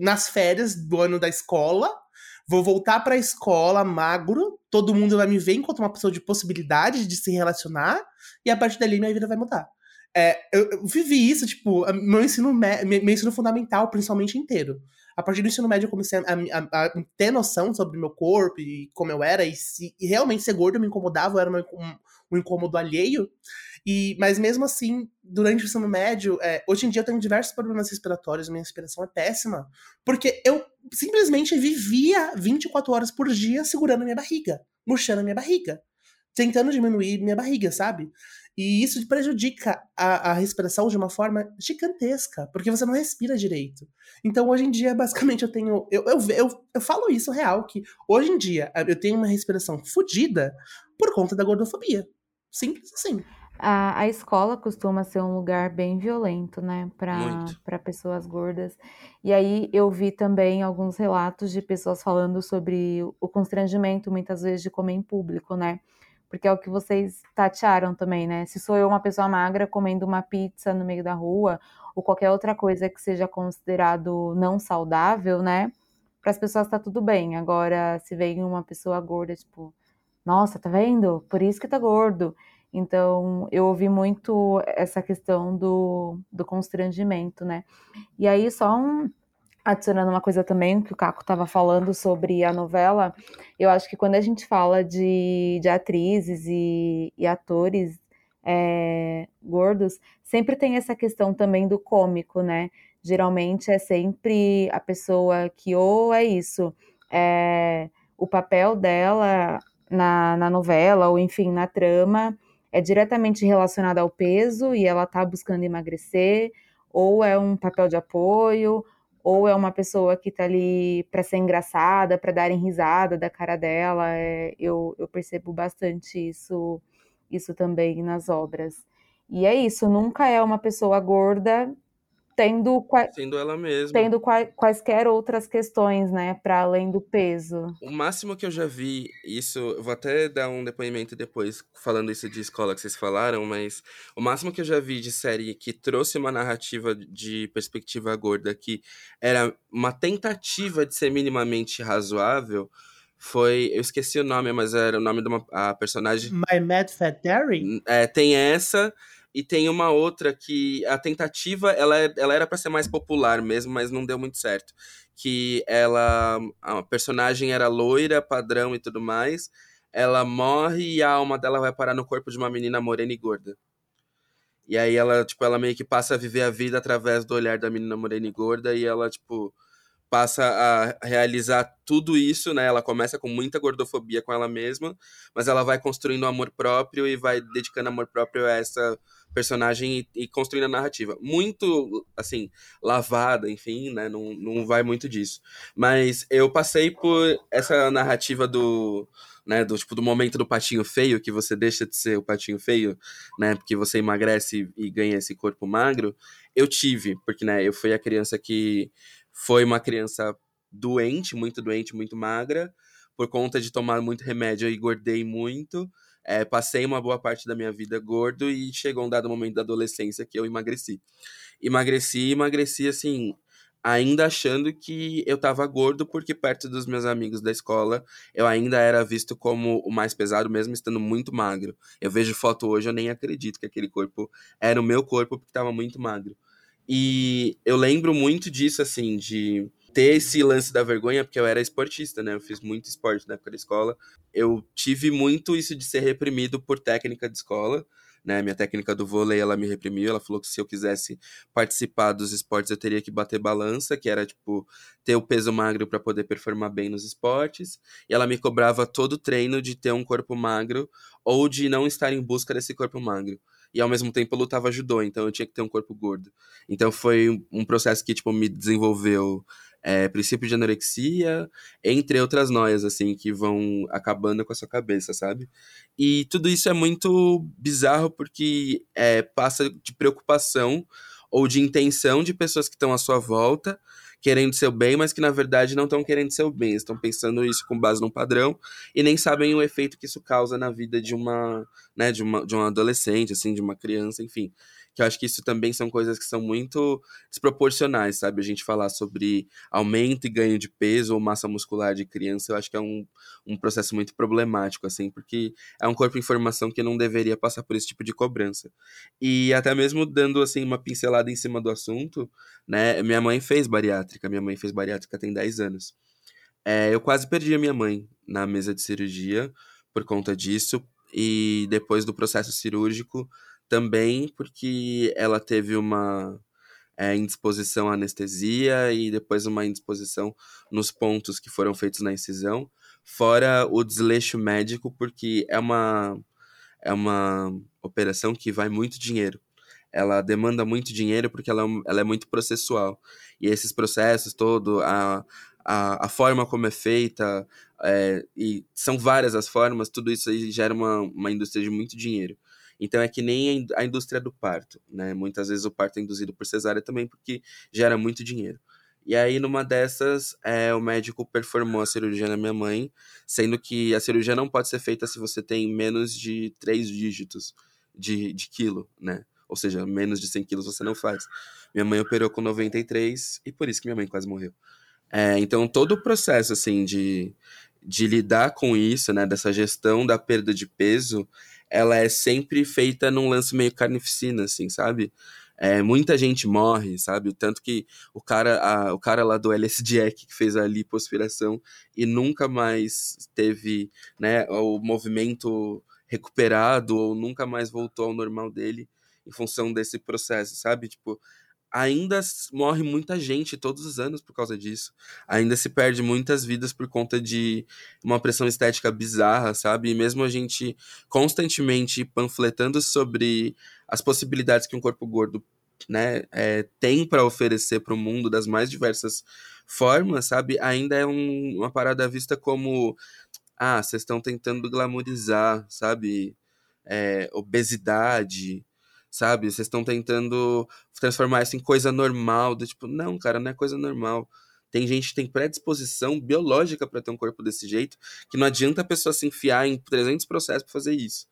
nas férias do ano da escola, vou voltar para a escola magro, todo mundo vai me ver enquanto uma pessoa de possibilidade de se relacionar, e a partir dali minha vida vai mudar. É, eu, eu, vivi isso, tipo, meu ensino, meu ensino fundamental, principalmente inteiro. A partir do ensino médio, eu comecei a, a, a ter noção sobre meu corpo e como eu era, e se e realmente ser gordo me incomodava, era um, um incômodo alheio. E, mas mesmo assim, durante o ensino médio, é, hoje em dia eu tenho diversos problemas respiratórios, minha respiração é péssima, porque eu simplesmente vivia 24 horas por dia segurando minha barriga, murchando minha barriga, tentando diminuir minha barriga, sabe? E isso prejudica a, a, respiração de uma forma gigantesca, porque você não respira direito. Então, hoje em dia, *laughs* basicamente, eu tenho. Eu, eu, eu, eu falo isso real, que hoje em dia eu tenho uma respiração fodida por conta da gordofobia. Simples assim. A, a escola costuma ser um lugar bem violento, né, para pessoas gordas. E aí eu vi também alguns relatos de pessoas falando sobre o constrangimento, muitas vezes, de comer em público, né? Porque é o que vocês tatearam também, né? Se sou eu uma pessoa magra comendo uma pizza no meio da rua, ou qualquer outra coisa que seja considerado não saudável, né? Para as pessoas tá tudo bem. Agora, se vem uma pessoa gorda, tipo, nossa, tá vendo? Por isso que tá gordo. Então, eu ouvi muito essa questão do, do constrangimento, né? E aí, só um, adicionando uma coisa também que o Caco estava falando sobre a novela, eu acho que quando a gente fala de, de atrizes e, e atores é, gordos, sempre tem essa questão também do cômico, né? Geralmente é sempre a pessoa que ou é isso, é, o papel dela na, na novela, ou enfim, na trama, é diretamente relacionada ao peso e ela está buscando emagrecer, ou é um papel de apoio, ou é uma pessoa que está ali para ser engraçada, para darem risada da cara dela. É, eu, eu percebo bastante isso, isso também nas obras. E é isso, nunca é uma pessoa gorda tendo sendo ela mesma tendo quaisquer outras questões né para além do peso o máximo que eu já vi isso eu vou até dar um depoimento depois falando isso de escola que vocês falaram mas o máximo que eu já vi de série que trouxe uma narrativa de perspectiva gorda que era uma tentativa de ser minimamente razoável foi. Eu esqueci o nome, mas era o nome de uma a personagem. My Mad Fat Dairy? É, tem essa. E tem uma outra que a tentativa, ela, é, ela era para ser mais popular mesmo, mas não deu muito certo. Que ela, a personagem era loira, padrão e tudo mais. Ela morre e a alma dela vai parar no corpo de uma menina morena e gorda. E aí ela, tipo, ela meio que passa a viver a vida através do olhar da menina morena e gorda e ela, tipo, passa a realizar tudo isso, né? Ela começa com muita gordofobia com ela mesma, mas ela vai construindo amor próprio e vai dedicando amor próprio a essa personagem e, e, construindo a narrativa. Muito, assim, lavada, enfim, né? Não, não vai muito disso. Mas eu passei por essa narrativa do. Né, do tipo do momento do patinho feio, que você deixa de ser o patinho feio, né, porque você emagrece e ganha esse corpo magro, eu tive, porque né, eu fui a criança que foi uma criança doente, muito doente, muito magra, por conta de tomar muito remédio e engordei muito. É, passei uma boa parte da minha vida gordo e chegou um dado momento da adolescência que eu emagreci. Emagreci, emagreci assim, ainda achando que eu tava gordo porque perto dos meus amigos da escola eu ainda era visto como o mais pesado, mesmo estando muito magro. Eu vejo foto hoje, eu nem acredito que aquele corpo era o meu corpo porque tava muito magro. E eu lembro muito disso, assim, de ter esse lance da vergonha, porque eu era esportista, né? Eu fiz muito esporte na época da escola. Eu tive muito isso de ser reprimido por técnica de escola, né? Minha técnica do vôlei, ela me reprimiu, ela falou que se eu quisesse participar dos esportes, eu teria que bater balança, que era tipo ter o peso magro para poder performar bem nos esportes. E ela me cobrava todo o treino de ter um corpo magro ou de não estar em busca desse corpo magro e ao mesmo tempo eu lutava judô, então eu tinha que ter um corpo gordo. Então foi um processo que, tipo, me desenvolveu é, princípio de anorexia, entre outras noias, assim, que vão acabando com a sua cabeça, sabe? E tudo isso é muito bizarro porque é, passa de preocupação ou de intenção de pessoas que estão à sua volta, querendo seu bem, mas que na verdade não estão querendo seu bem, estão pensando isso com base num padrão e nem sabem o efeito que isso causa na vida de uma, né, de uma, de um adolescente, assim, de uma criança, enfim. Que eu acho que isso também são coisas que são muito desproporcionais, sabe? A gente falar sobre aumento e ganho de peso ou massa muscular de criança, eu acho que é um, um processo muito problemático, assim, porque é um corpo em formação que não deveria passar por esse tipo de cobrança. E até mesmo dando, assim, uma pincelada em cima do assunto, né? Minha mãe fez bariátrica, minha mãe fez bariátrica tem 10 anos. É, eu quase perdi a minha mãe na mesa de cirurgia por conta disso, e depois do processo cirúrgico também porque ela teve uma é, indisposição à anestesia e depois uma indisposição nos pontos que foram feitos na incisão, fora o desleixo médico, porque é uma, é uma operação que vai muito dinheiro. Ela demanda muito dinheiro porque ela, é ela é muito processual. E esses processos todo, a, a, a forma como é feita, é, e são várias as formas, tudo isso aí gera uma, uma indústria de muito dinheiro. Então é que nem a indústria do parto, né? Muitas vezes o parto é induzido por cesárea também porque gera muito dinheiro. E aí, numa dessas, é, o médico performou a cirurgia na minha mãe, sendo que a cirurgia não pode ser feita se você tem menos de três dígitos de, de quilo, né? Ou seja, menos de 100 quilos você não faz. Minha mãe operou com 93 e por isso que minha mãe quase morreu. É, então, todo o processo, assim, de, de lidar com isso, né, dessa gestão da perda de peso, ela é sempre feita num lance meio carnificina, assim, sabe? É, muita gente morre, sabe? Tanto que o cara, a, o cara lá do LSD *laughs* que fez a lipoaspiração e nunca mais teve né, o movimento recuperado ou nunca mais voltou ao normal dele em função desse processo, sabe? Tipo, ainda morre muita gente todos os anos por causa disso. Ainda se perde muitas vidas por conta de uma pressão estética bizarra, sabe? E mesmo a gente constantemente panfletando sobre as possibilidades que um corpo gordo né, é, tem para oferecer para o mundo das mais diversas formas, sabe? Ainda é um, uma parada vista como ah, vocês estão tentando glamorizar, sabe? É, obesidade, sabe? Vocês estão tentando transformar isso em coisa normal, do tipo, não, cara, não é coisa normal. Tem gente que tem predisposição biológica para ter um corpo desse jeito, que não adianta a pessoa se enfiar em 300 processos para fazer isso.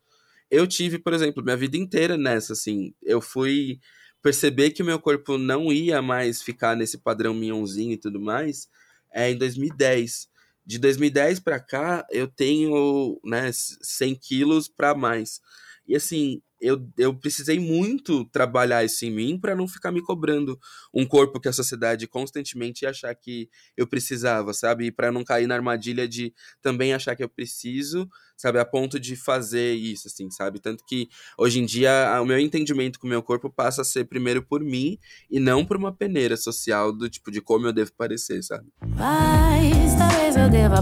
Eu tive, por exemplo, minha vida inteira nessa, assim, eu fui perceber que o meu corpo não ia mais ficar nesse padrão minhãozinho e tudo mais, é em 2010. De 2010 para cá, eu tenho, né, 100 quilos para mais. E assim, eu, eu precisei muito trabalhar isso em mim para não ficar me cobrando um corpo que a sociedade constantemente ia achar que eu precisava, sabe? E para não cair na armadilha de também achar que eu preciso, sabe? A ponto de fazer isso, assim, sabe? Tanto que hoje em dia o meu entendimento com o meu corpo passa a ser primeiro por mim e não por uma peneira social do tipo de como eu devo parecer, sabe? Mas talvez eu deva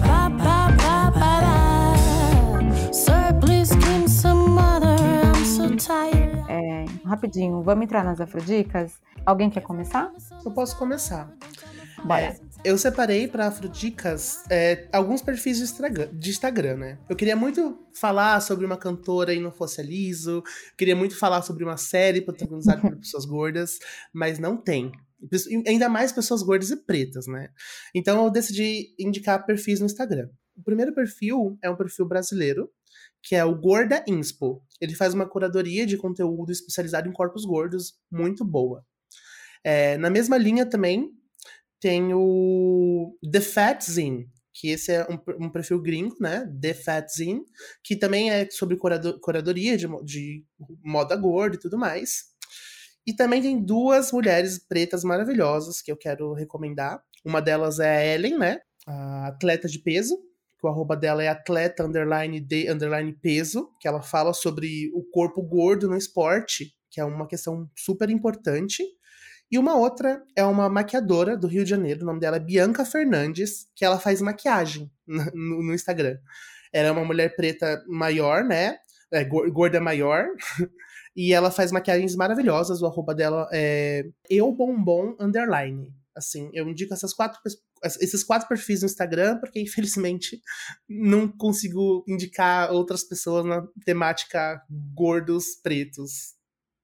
É, rapidinho, vamos entrar nas afrodicas? Alguém quer começar? Eu posso começar. Bora. É, eu separei para Afrodicas é, alguns perfis de Instagram, de Instagram, né? Eu queria muito falar sobre uma cantora e não fosse a Liso. Queria muito falar sobre uma série protagonizada por *laughs* pessoas gordas, mas não tem. Ainda mais pessoas gordas e pretas, né? Então eu decidi indicar perfis no Instagram. O primeiro perfil é um perfil brasileiro, que é o Gorda Inspo. Ele faz uma curadoria de conteúdo especializado em corpos gordos muito boa. É, na mesma linha também tem o The Fat Zine, que esse é um, um, perfil gringo, né? The Fat Zine, que também é sobre curador, curadoria de, de moda gorda e tudo mais. E também tem duas mulheres pretas maravilhosas que eu quero recomendar. Uma delas é a Ellen, né? A atleta de peso, que o arroba dela é atleta underline de underline peso, que ela fala sobre o corpo gordo no esporte, que é uma questão super importante. E uma outra é uma maquiadora do Rio de Janeiro, o nome dela é Bianca Fernandes, que ela faz maquiagem *laughs* no, no Instagram. Ela é uma mulher preta maior, né? É, gorda maior. *laughs* e ela faz maquiagens maravilhosas. O arroba dela é eubombom underline. Assim, eu indico essas quatro, esses quatro perfis no Instagram, porque infelizmente *laughs* não consigo indicar outras pessoas na temática gordos pretos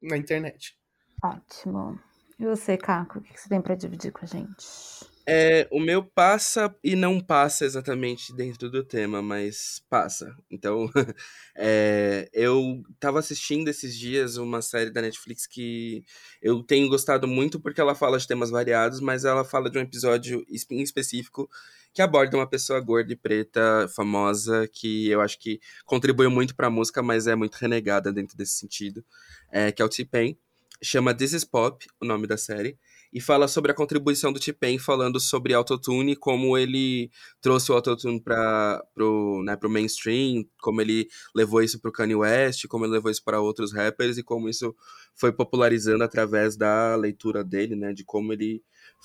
na internet. Ótimo. E você, Caco, o que você tem para dividir com a gente? É, o meu passa e não passa exatamente dentro do tema, mas passa. Então, *laughs* é, eu tava assistindo esses dias uma série da Netflix que eu tenho gostado muito porque ela fala de temas variados, mas ela fala de um episódio em específico que aborda uma pessoa gorda e preta famosa que eu acho que contribuiu muito para a música, mas é muito renegada dentro desse sentido, é, que é o T-Pain. Chama This Is Pop, o nome da série e fala sobre a contribuição do T-Pain, falando sobre autotune, como ele trouxe o autotune para pro, né, pro mainstream, como ele levou isso pro Kanye West, como ele levou isso para outros rappers e como isso foi popularizando através da leitura dele, né, de como ele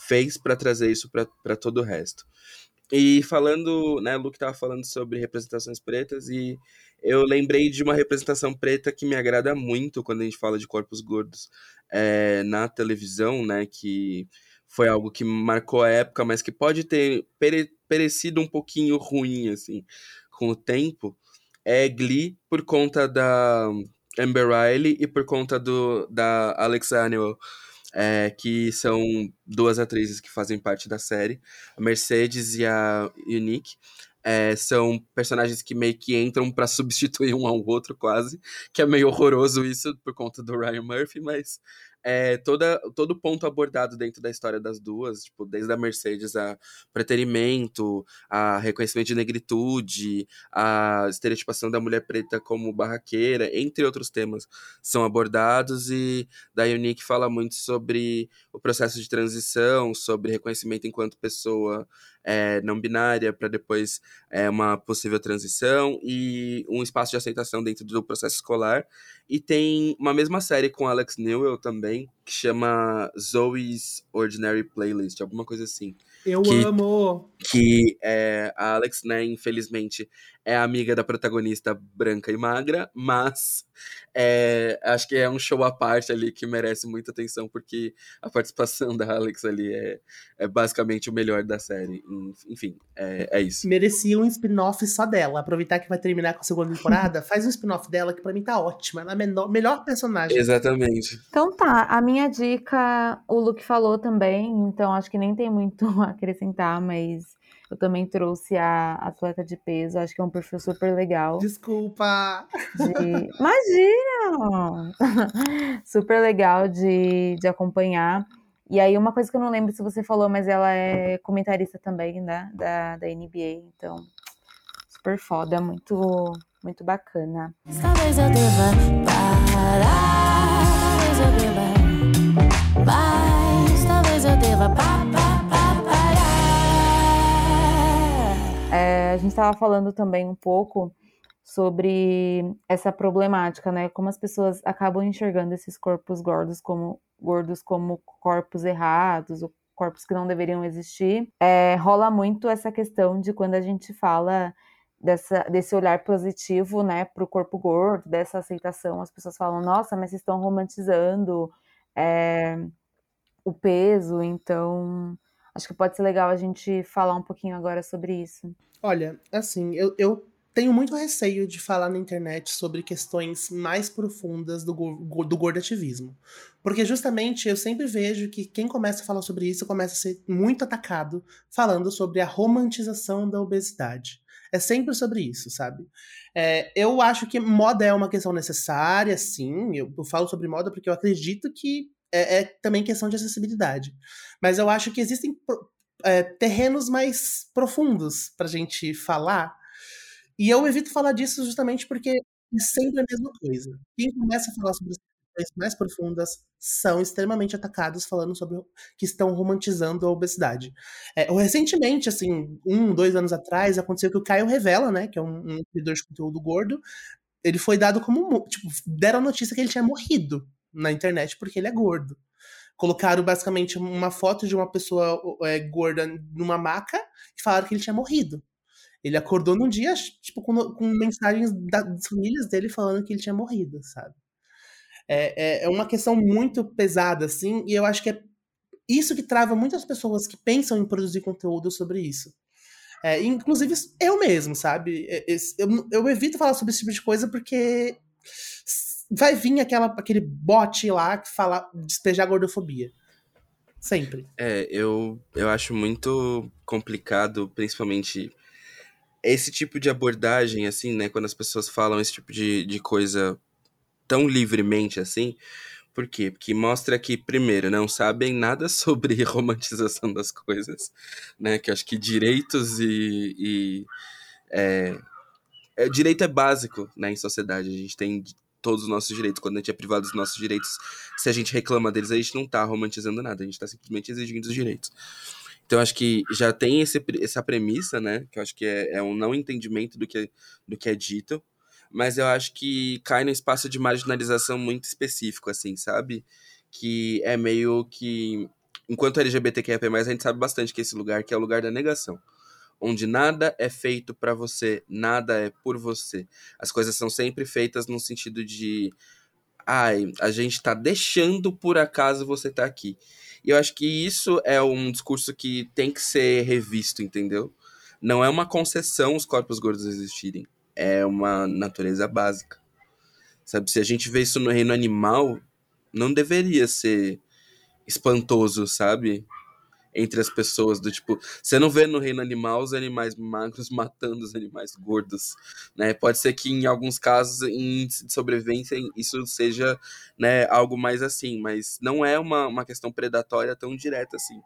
fez para trazer isso para todo o resto. E falando, né, o Luke estava falando sobre representações pretas e eu lembrei de uma representação preta que me agrada muito quando a gente fala de corpos gordos é, na televisão, né? Que foi algo que marcou a época, mas que pode ter pere perecido um pouquinho ruim, assim, com o tempo. É Glee, por conta da Amber Riley e por conta do, da Alex Annual. É, que são duas atrizes que fazem parte da série, a Mercedes e a Unique. É, são personagens que meio que entram para substituir um ao outro, quase. Que é meio horroroso isso por conta do Ryan Murphy, mas é, toda, todo ponto abordado dentro da história das duas, tipo, desde a Mercedes a preterimento, a reconhecimento de negritude, a estereotipação da mulher preta como barraqueira, entre outros temas, são abordados e da Unique fala muito sobre o processo de transição, sobre reconhecimento enquanto pessoa é, não binária para depois é, uma possível transição e um espaço de aceitação dentro do processo escolar. E tem uma mesma série com Alex Newell também, que chama Zoe's Ordinary Playlist, alguma coisa assim. Eu que, amo! Que é, a Alex, né, infelizmente, é amiga da protagonista branca e magra, mas é, acho que é um show à parte ali que merece muita atenção, porque a participação *laughs* da Alex ali é, é basicamente o melhor da série. Enfim, é, é isso. Merecia um spin-off só dela. Aproveitar que vai terminar com a segunda temporada, *laughs* faz um spin-off dela que pra mim tá ótima. Ela é a menor, melhor personagem. Exatamente. Então tá, a minha dica, o Luke falou também, então acho que nem tem muito *laughs* a acrescentar, mas eu também trouxe a atleta de peso, acho que é um perfil super legal. Desculpa! De... Imagina! *laughs* super legal de, de acompanhar. E aí, uma coisa que eu não lembro se você falou, mas ela é comentarista também, né? Da, da NBA, então super foda, muito, muito bacana. Talvez eu deva parar, talvez eu deva, mas talvez eu deva parar. É, a gente estava falando também um pouco sobre essa problemática, né? Como as pessoas acabam enxergando esses corpos gordos como gordos como corpos errados, ou corpos que não deveriam existir. É, rola muito essa questão de quando a gente fala dessa, desse olhar positivo, né, para o corpo gordo, dessa aceitação, as pessoas falam, nossa, mas vocês estão romantizando é, o peso, então Acho que pode ser legal a gente falar um pouquinho agora sobre isso. Olha, assim, eu, eu tenho muito receio de falar na internet sobre questões mais profundas do, do gordativismo. Porque justamente eu sempre vejo que quem começa a falar sobre isso começa a ser muito atacado falando sobre a romantização da obesidade. É sempre sobre isso, sabe? É, eu acho que moda é uma questão necessária, sim. Eu, eu falo sobre moda porque eu acredito que é, é também questão de acessibilidade. Mas eu acho que existem é, terrenos mais profundos pra gente falar. E eu evito falar disso justamente porque é sempre a mesma coisa. Quem começa a falar sobre as questões mais profundas são extremamente atacados falando sobre que estão romantizando a obesidade. É, recentemente, assim, um, dois anos atrás, aconteceu que o Caio Revela, né, que é um, um criador de conteúdo gordo, ele foi dado como, tipo, deram a notícia que ele tinha morrido na internet porque ele é gordo. Colocaram basicamente uma foto de uma pessoa é, gorda numa maca e falaram que ele tinha morrido. Ele acordou num dia, tipo, com, com mensagens das famílias dele falando que ele tinha morrido, sabe? É, é, é uma questão muito pesada, assim, e eu acho que é isso que trava muitas pessoas que pensam em produzir conteúdo sobre isso. É, inclusive eu mesmo, sabe? É, eu, eu evito falar sobre esse tipo de coisa porque vai vir aquela, aquele bote lá que fala despejar gordofobia. Sempre. É, eu, eu acho muito complicado, principalmente esse tipo de abordagem, assim, né? Quando as pessoas falam esse tipo de, de coisa tão livremente assim. Por quê? Porque mostra que, primeiro, não sabem nada *laughs* sobre romantização das coisas, né? Que acho que direitos e. e é, é, direito é básico né, em sociedade. A gente tem todos os nossos direitos. Quando a gente é privado dos nossos direitos, se a gente reclama deles, a gente não tá romantizando nada, a gente tá simplesmente exigindo os direitos. Então, acho que já tem esse, essa premissa, né? Que eu acho que é, é um não entendimento do que, do que é dito. Mas eu acho que cai no espaço de marginalização muito específico, assim, sabe? Que é meio que. Enquanto LGBTQIA, a gente sabe bastante que esse lugar que é o lugar da negação onde nada é feito para você, nada é por você. As coisas são sempre feitas no sentido de ai, a gente tá deixando por acaso você tá aqui. E eu acho que isso é um discurso que tem que ser revisto, entendeu? Não é uma concessão os corpos gordos existirem. É uma natureza básica. Sabe, se a gente vê isso no reino animal, não deveria ser espantoso, sabe? Entre as pessoas, do tipo, você não vê no reino animal os animais magros matando os animais gordos, né? Pode ser que em alguns casos, em índice de sobrevivência, isso seja né, algo mais assim, mas não é uma, uma questão predatória tão direta assim.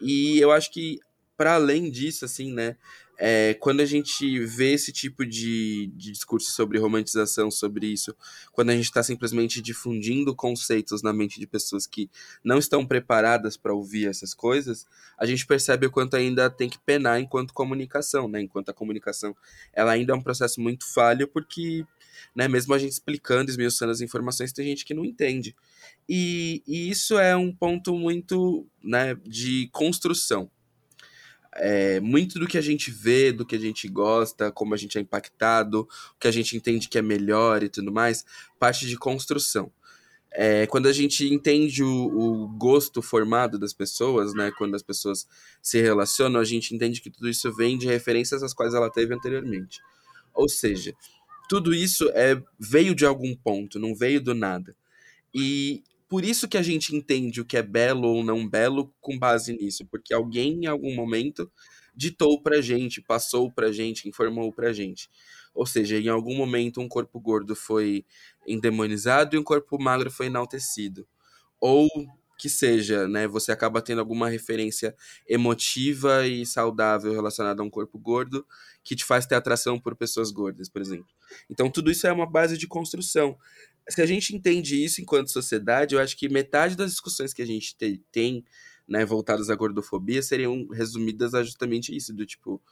E eu acho que, para além disso, assim, né, é, quando a gente vê esse tipo de, de discurso sobre romantização, sobre isso, quando a gente está simplesmente difundindo conceitos na mente de pessoas que não estão preparadas para ouvir essas coisas, a gente percebe o quanto ainda tem que penar enquanto comunicação, né? Enquanto a comunicação ela ainda é um processo muito falho, porque né, mesmo a gente explicando, esmiuçando as informações, tem gente que não entende. E, e isso é um ponto muito né, de construção é, muito do que a gente vê, do que a gente gosta, como a gente é impactado, o que a gente entende que é melhor e tudo mais, parte de construção. É, quando a gente entende o, o, gosto formado das pessoas, né, quando as pessoas se relacionam, a gente entende que tudo isso vem de referências às quais ela teve anteriormente. Ou seja, tudo isso é, veio de algum ponto, não veio do nada. E por isso que a gente entende o que é belo ou não belo com base nisso, porque alguém em algum momento ditou pra gente, passou pra gente, informou pra gente. Ou seja, em algum momento um corpo gordo foi endemonizado e um corpo magro foi enaltecido. Ou que seja, né, você acaba tendo alguma referência emotiva e saudável relacionada a um corpo gordo que te faz ter atração por pessoas gordas, por exemplo. Então tudo isso é uma base de construção se a gente entende isso enquanto sociedade, eu acho que metade das discussões que a gente te, tem, né, voltadas à gordofobia, seriam resumidas a justamente isso, do tipo,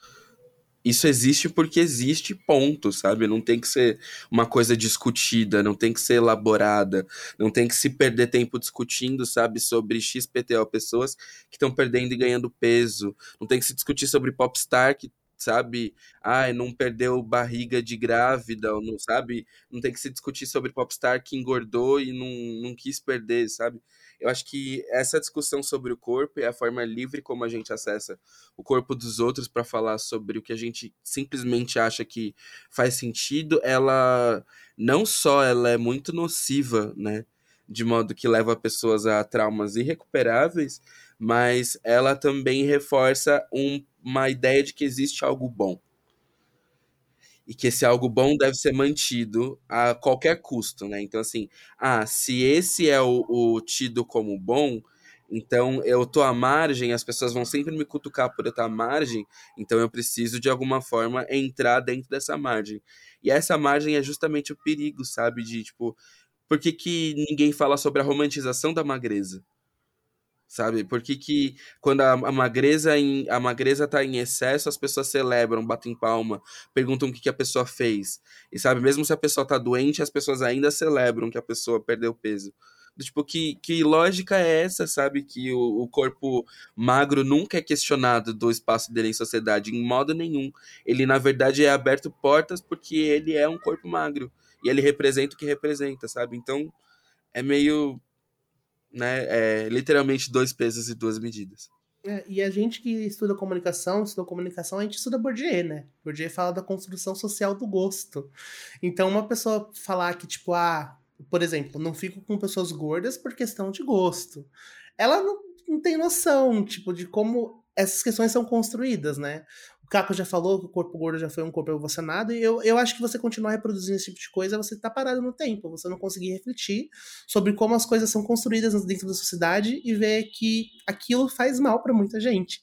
isso existe porque existe, ponto, sabe? Não tem que ser uma coisa discutida, não tem que ser elaborada, não tem que se perder tempo discutindo, sabe, sobre XPTO, pessoas que estão perdendo e ganhando peso, não tem que se discutir sobre popstar que sabe? Ai, não perdeu barriga de grávida, não sabe? Não tem que se discutir sobre popstar que engordou e não, não quis perder, sabe? Eu acho que essa discussão sobre o corpo e a forma livre como a gente acessa o corpo dos outros para falar sobre o que a gente simplesmente acha que faz sentido, ela não só ela é muito nociva, né? De modo que leva pessoas a traumas irrecuperáveis, mas ela também reforça um uma ideia de que existe algo bom. E que esse algo bom deve ser mantido a qualquer custo, né? Então, assim, ah, se esse é o, o tido como bom, então eu tô à margem, as pessoas vão sempre me cutucar por eu estar à margem, então eu preciso de alguma forma entrar dentro dessa margem. E essa margem é justamente o perigo, sabe? De tipo, por que, que ninguém fala sobre a romantização da magreza? Sabe? Por que, quando a, a, magreza em, a magreza tá em excesso, as pessoas celebram, batem palma, perguntam o que, que a pessoa fez. E sabe, mesmo se a pessoa tá doente, as pessoas ainda celebram que a pessoa perdeu peso. Tipo, que, que lógica é essa, sabe? Que o, o corpo magro nunca é questionado do espaço dele em sociedade, em modo nenhum. Ele, na verdade, é aberto portas porque ele é um corpo magro. E ele representa o que representa, sabe? Então, é meio né? É literalmente dois pesos e duas medidas. É, e a gente que estuda comunicação, estuda comunicação, a gente estuda Bourdieu, né? Bourdieu fala da construção social do gosto. Então, uma pessoa falar que, tipo, ah, por exemplo, não fico com pessoas gordas por questão de gosto. Ela não, não tem noção, tipo, de como essas questões são construídas, né? Caco já falou que o corpo gordo já foi um corpo evolucionado, e eu, eu acho que você continuar reproduzindo esse tipo de coisa, você tá parado no tempo, você não conseguir refletir sobre como as coisas são construídas dentro da sociedade e ver que aquilo faz mal para muita gente,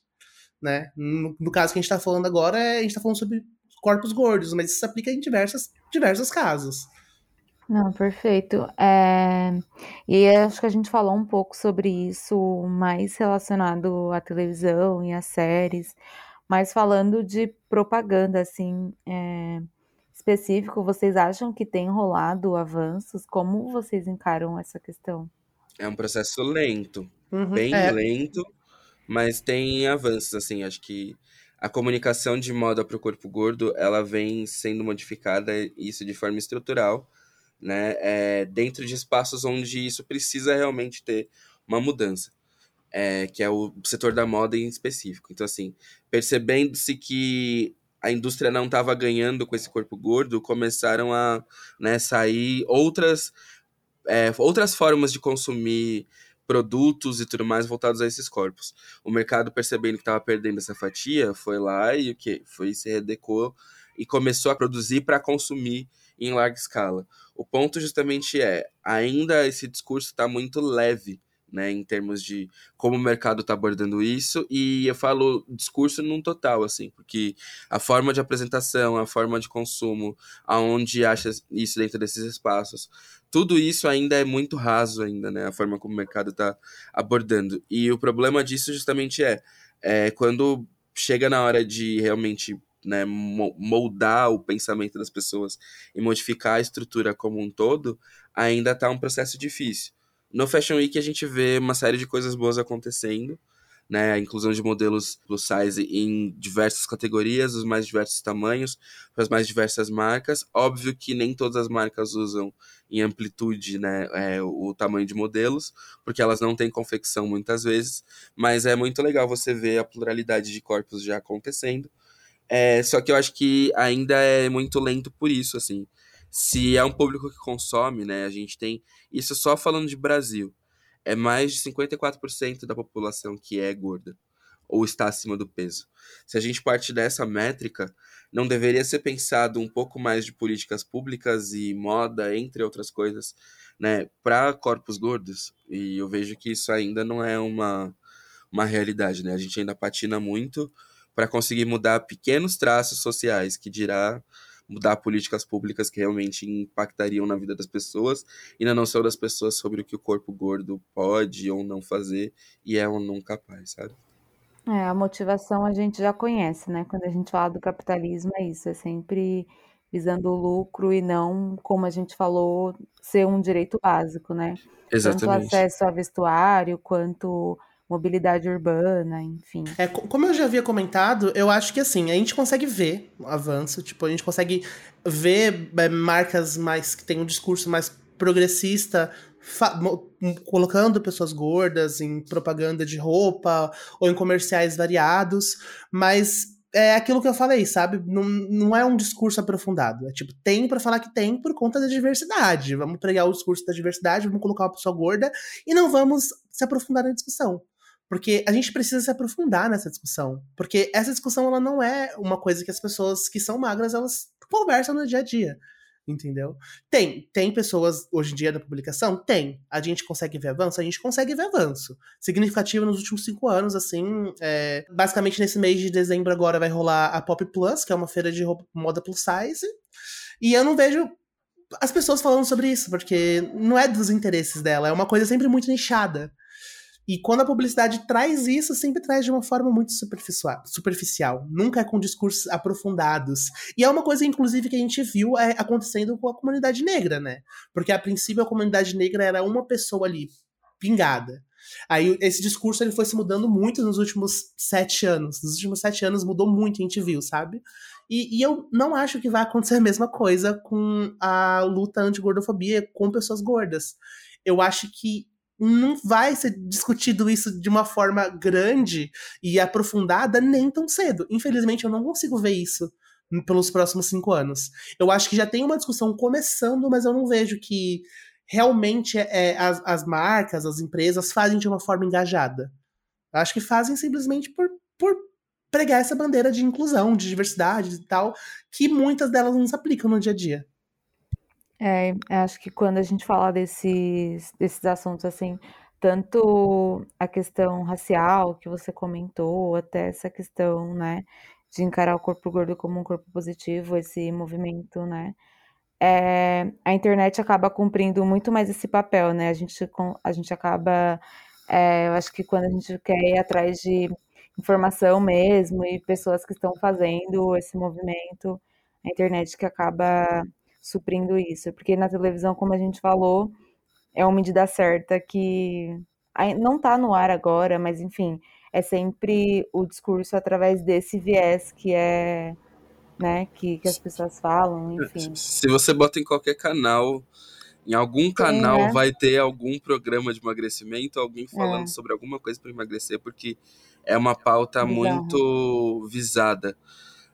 né? No, no, caso que a gente tá falando agora, é, a gente tá falando sobre corpos gordos, mas isso se aplica em diversas, diversos casos. Não, perfeito. É... E acho que a gente falou um pouco sobre isso mais relacionado à televisão e às séries, mas falando de propaganda, assim, é... específico, vocês acham que tem rolado avanços? Como vocês encaram essa questão? É um processo lento, uhum, bem é. lento, mas tem avanços, assim, acho que a comunicação de moda para o corpo gordo, ela vem sendo modificada, isso de forma estrutural, né, é, dentro de espaços onde isso precisa realmente ter uma mudança, é, que é o setor da moda em específico. Então, assim, percebendo-se que a indústria não estava ganhando com esse corpo gordo, começaram a né, sair outras, é, outras formas de consumir produtos e tudo mais voltados a esses corpos. O mercado percebendo que estava perdendo essa fatia, foi lá e o que foi se redecou e começou a produzir para consumir em larga escala. O ponto justamente é, ainda esse discurso está muito leve, né, em termos de como o mercado está abordando isso, e eu falo discurso num total, assim, porque a forma de apresentação, a forma de consumo, aonde acha isso dentro desses espaços, tudo isso ainda é muito raso ainda, né, a forma como o mercado está abordando. E o problema disso justamente é, é quando chega na hora de realmente né, moldar o pensamento das pessoas e modificar a estrutura como um todo, ainda está um processo difícil. No Fashion Week a gente vê uma série de coisas boas acontecendo, né, a inclusão de modelos plus size em diversas categorias, os mais diversos tamanhos, para as mais diversas marcas. Óbvio que nem todas as marcas usam em amplitude né, é, o tamanho de modelos, porque elas não têm confecção muitas vezes, mas é muito legal você ver a pluralidade de corpos já acontecendo é, só que eu acho que ainda é muito lento por isso, assim. Se é um público que consome, né? A gente tem. Isso só falando de Brasil. É mais de 54% da população que é gorda ou está acima do peso. Se a gente parte dessa métrica, não deveria ser pensado um pouco mais de políticas públicas e moda, entre outras coisas, né, para corpos gordos? E eu vejo que isso ainda não é uma, uma realidade, né? A gente ainda patina muito para conseguir mudar pequenos traços sociais, que dirá mudar políticas públicas que realmente impactariam na vida das pessoas e na noção das pessoas sobre o que o corpo gordo pode ou não fazer e é ou não capaz, sabe? É, a motivação a gente já conhece, né? Quando a gente fala do capitalismo, é isso, é sempre visando o lucro e não, como a gente falou, ser um direito básico, né? Exatamente. Tanto acesso a vestuário, quanto mobilidade urbana, enfim. É, como eu já havia comentado, eu acho que assim, a gente consegue ver o avanço, tipo, a gente consegue ver é, marcas mais que têm um discurso mais progressista colocando pessoas gordas em propaganda de roupa ou em comerciais variados, mas é aquilo que eu falei, sabe? Não, não é um discurso aprofundado. É tipo, tem para falar que tem por conta da diversidade. Vamos pregar o discurso da diversidade, vamos colocar uma pessoa gorda e não vamos se aprofundar na discussão. Porque a gente precisa se aprofundar nessa discussão. Porque essa discussão ela não é uma coisa que as pessoas que são magras elas conversam no dia a dia. Entendeu? Tem. Tem pessoas hoje em dia da publicação? Tem. A gente consegue ver avanço? A gente consegue ver avanço. Significativo nos últimos cinco anos, assim. É... Basicamente, nesse mês de dezembro agora vai rolar a Pop Plus, que é uma feira de roupa, moda plus size. E eu não vejo as pessoas falando sobre isso, porque não é dos interesses dela, é uma coisa sempre muito nichada. E quando a publicidade traz isso, sempre traz de uma forma muito superficial, nunca é com discursos aprofundados. E é uma coisa, inclusive, que a gente viu é, acontecendo com a comunidade negra, né? Porque a princípio a comunidade negra era uma pessoa ali, pingada. Aí esse discurso ele foi se mudando muito nos últimos sete anos. Nos últimos sete anos mudou muito, a gente viu, sabe? E, e, eu não acho que vai acontecer a mesma coisa com a luta anti-gordofobia com pessoas gordas. Eu acho que não vai ser discutido isso de uma forma grande e aprofundada nem tão cedo. Infelizmente, eu não consigo ver isso pelos próximos cinco anos. Eu acho que já tem uma discussão começando, mas eu não vejo que realmente é, as, as marcas, as empresas fazem de uma forma engajada. Acho que fazem simplesmente por, por pregar essa bandeira de inclusão, de diversidade e tal, que muitas delas não se aplicam no dia a dia. É, acho que quando a gente fala desses, desses assuntos assim, tanto a questão racial que você comentou, até essa questão, né, de encarar o corpo gordo como um corpo positivo, esse movimento, né, é, a internet acaba cumprindo muito mais esse papel, né, a gente, a gente acaba, é, eu acho que quando a gente quer ir atrás de informação mesmo e pessoas que estão fazendo esse movimento, a internet que acaba suprindo isso, porque na televisão, como a gente falou, é uma medida certa que não está no ar agora, mas enfim, é sempre o discurso através desse viés que é, né, que, que as pessoas falam, enfim. Se você bota em qualquer canal, em algum canal é. vai ter algum programa de emagrecimento, alguém falando é. sobre alguma coisa para emagrecer, porque é uma pauta Bizarro. muito visada.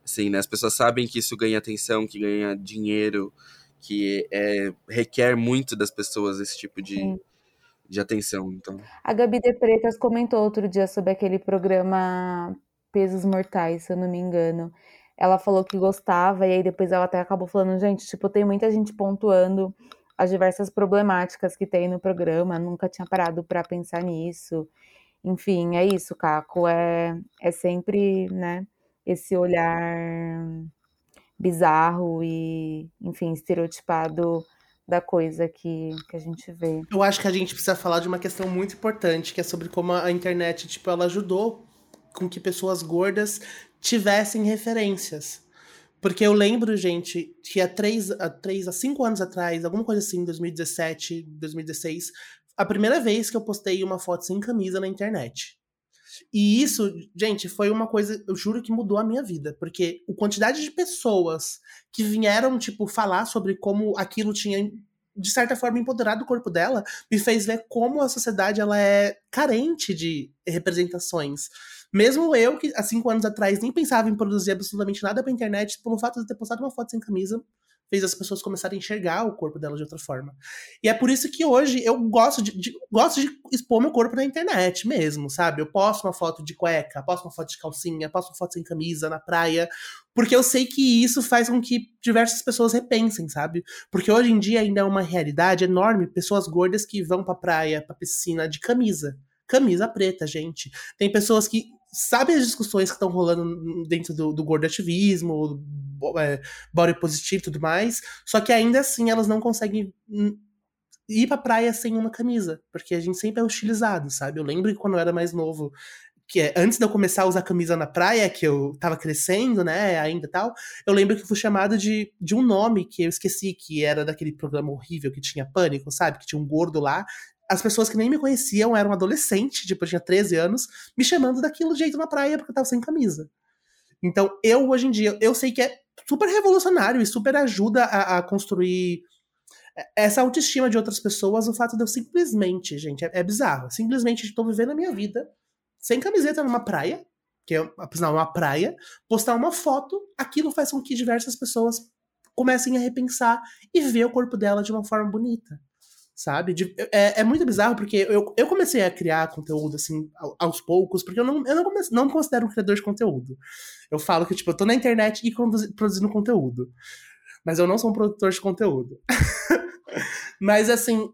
Assim, né? As pessoas sabem que isso ganha atenção, que ganha dinheiro, que é, requer muito das pessoas esse tipo de, de atenção. Então. A Gabi de Pretas comentou outro dia sobre aquele programa Pesos Mortais, se eu não me engano. Ela falou que gostava, e aí depois ela até acabou falando, gente, tipo, tem muita gente pontuando as diversas problemáticas que tem no programa, nunca tinha parado para pensar nisso. Enfim, é isso, Caco, é, é sempre, né, esse olhar bizarro e, enfim, estereotipado da coisa que, que a gente vê. Eu acho que a gente precisa falar de uma questão muito importante, que é sobre como a internet, tipo, ela ajudou com que pessoas gordas tivessem referências. Porque eu lembro, gente, que há três, há três, há cinco anos atrás, alguma coisa assim, 2017, 2016, a primeira vez que eu postei uma foto sem camisa na internet. E isso, gente, foi uma coisa, eu juro que mudou a minha vida, porque a quantidade de pessoas que vieram, tipo, falar sobre como aquilo tinha de certa forma empoderado o corpo dela, me fez ver como a sociedade ela é carente de representações. Mesmo eu, que há cinco anos atrás nem pensava em produzir absolutamente nada pra internet, pelo fato de ter postado uma foto sem camisa, fez as pessoas começarem a enxergar o corpo dela de outra forma. E é por isso que hoje eu gosto de, de, gosto de expor meu corpo na internet mesmo, sabe? Eu posto uma foto de cueca, posto uma foto de calcinha, posto uma foto sem camisa na praia, porque eu sei que isso faz com que diversas pessoas repensem, sabe? Porque hoje em dia ainda é uma realidade enorme pessoas gordas que vão pra praia, pra piscina de camisa. Camisa preta, gente. Tem pessoas que sabe as discussões que estão rolando dentro do, do gordo ativismo, é, body positivo e tudo mais, só que ainda assim elas não conseguem ir pra praia sem uma camisa, porque a gente sempre é hostilizado, sabe? Eu lembro que quando eu era mais novo, que é, antes de eu começar a usar camisa na praia, que eu tava crescendo, né, ainda tal, eu lembro que fui chamado de, de um nome que eu esqueci, que era daquele programa horrível que tinha pânico, sabe? Que tinha um gordo lá, as pessoas que nem me conheciam eram adolescente, tipo, eu tinha 13 anos, me chamando daquilo jeito na praia porque eu tava sem camisa. Então, eu, hoje em dia, eu sei que é super revolucionário e super ajuda a, a construir essa autoestima de outras pessoas, o fato de eu simplesmente, gente, é, é bizarro, simplesmente estou vivendo a minha vida sem camiseta numa praia, que é, afinal, uma praia, postar uma foto, aquilo faz com que diversas pessoas comecem a repensar e ver o corpo dela de uma forma bonita sabe? De, é, é, muito bizarro porque eu, eu comecei a criar conteúdo, assim, aos poucos, porque eu não, eu não, comece, não considero um criador de conteúdo. Eu falo que, tipo, eu tô na internet e produzindo conteúdo. Mas eu não sou um produtor de conteúdo. *laughs* mas, assim,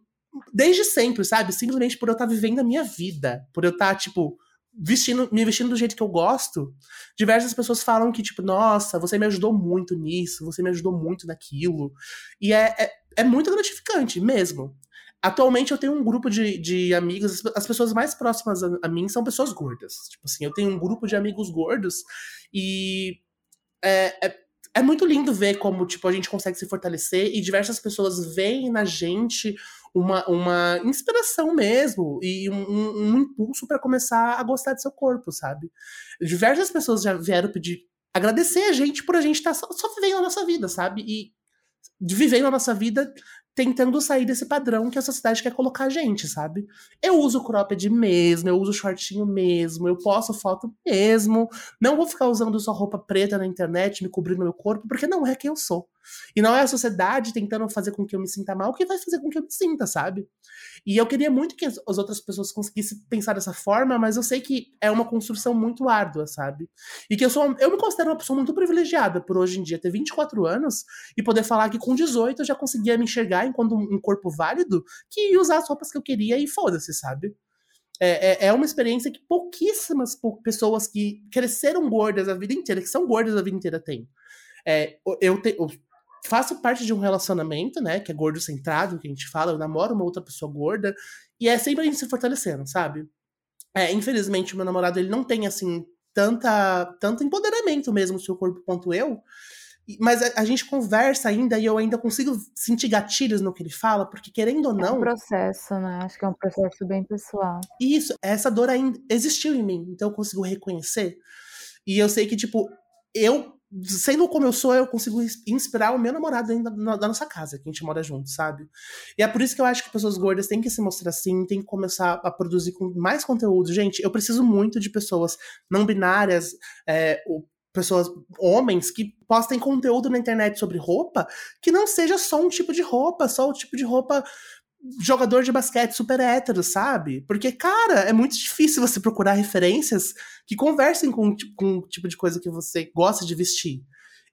desde sempre, sabe? Simplesmente por eu estar tá vivendo a minha vida, por eu estar, tá, tipo, vestindo, me vestindo do jeito que eu gosto, diversas pessoas falam que, tipo, nossa, você me ajudou muito nisso, você me ajudou muito naquilo. E é, é, é muito gratificante mesmo. Atualmente eu tenho um grupo de, de amigos, as pessoas mais próximas a, a, mim são pessoas gordas. Tipo assim, eu tenho um grupo de amigos gordos e é, é, é, muito lindo ver como tipo, a gente consegue se fortalecer e diversas pessoas veem na gente uma, uma inspiração mesmo e um, um impulso para começar a gostar do seu corpo, sabe? Diversas pessoas já vieram pedir agradecer a gente por a gente estar tá só, só vivendo a nossa vida, sabe? E vivendo a nossa vida tentando sair desse padrão que a sociedade quer colocar a gente, sabe? Eu uso cropped mesmo, eu uso shortinho mesmo, eu posto foto mesmo, não vou ficar usando só roupa preta na internet, me cobrindo meu corpo, porque não é quem eu sou. E não é a sociedade tentando fazer com que eu me sinta mal que vai fazer com que eu me sinta, sabe? E eu queria muito que as outras pessoas conseguissem pensar dessa forma, mas eu sei que é uma construção muito árdua, sabe? E que eu sou. Eu me considero uma pessoa muito privilegiada por hoje em dia ter 24 anos e poder falar que com 18 eu já conseguia me enxergar enquanto um corpo válido que usar as roupas que eu queria e foda-se, sabe? É, é, é, uma experiência que pouquíssimas pessoas que cresceram gordas a vida inteira, que são gordas a vida inteira, têm. É, eu, te, eu faço parte de um relacionamento, né? Que é gordo centrado, que a gente fala, eu namoro uma outra pessoa gorda, e é sempre a gente se fortalecendo, sabe? É, infelizmente, o meu namorado ele não tem assim tanta tanto empoderamento mesmo do seu corpo quanto eu. Mas a, a, gente conversa ainda e eu ainda consigo sentir gatilhos no que ele fala, porque querendo ou não. É um processo, né? Acho que é um processo bem pessoal. Isso, essa dor ainda existiu em mim, então eu consigo reconhecer. E eu sei que, tipo, eu sendo como eu sou, eu consigo inspirar o meu namorado ainda na, na, nossa casa, que a gente mora junto, sabe? E é por isso que eu acho que pessoas gordas têm que se mostrar assim, têm que começar a produzir com mais conteúdo. Gente, eu preciso muito de pessoas não binárias, é, pessoas, homens, que postem conteúdo na internet sobre roupa que não seja só um tipo de roupa, só o tipo de roupa jogador de basquete super hétero, sabe? Porque, cara, é muito difícil você procurar referências que conversem com, com o tipo de coisa que você gosta de vestir.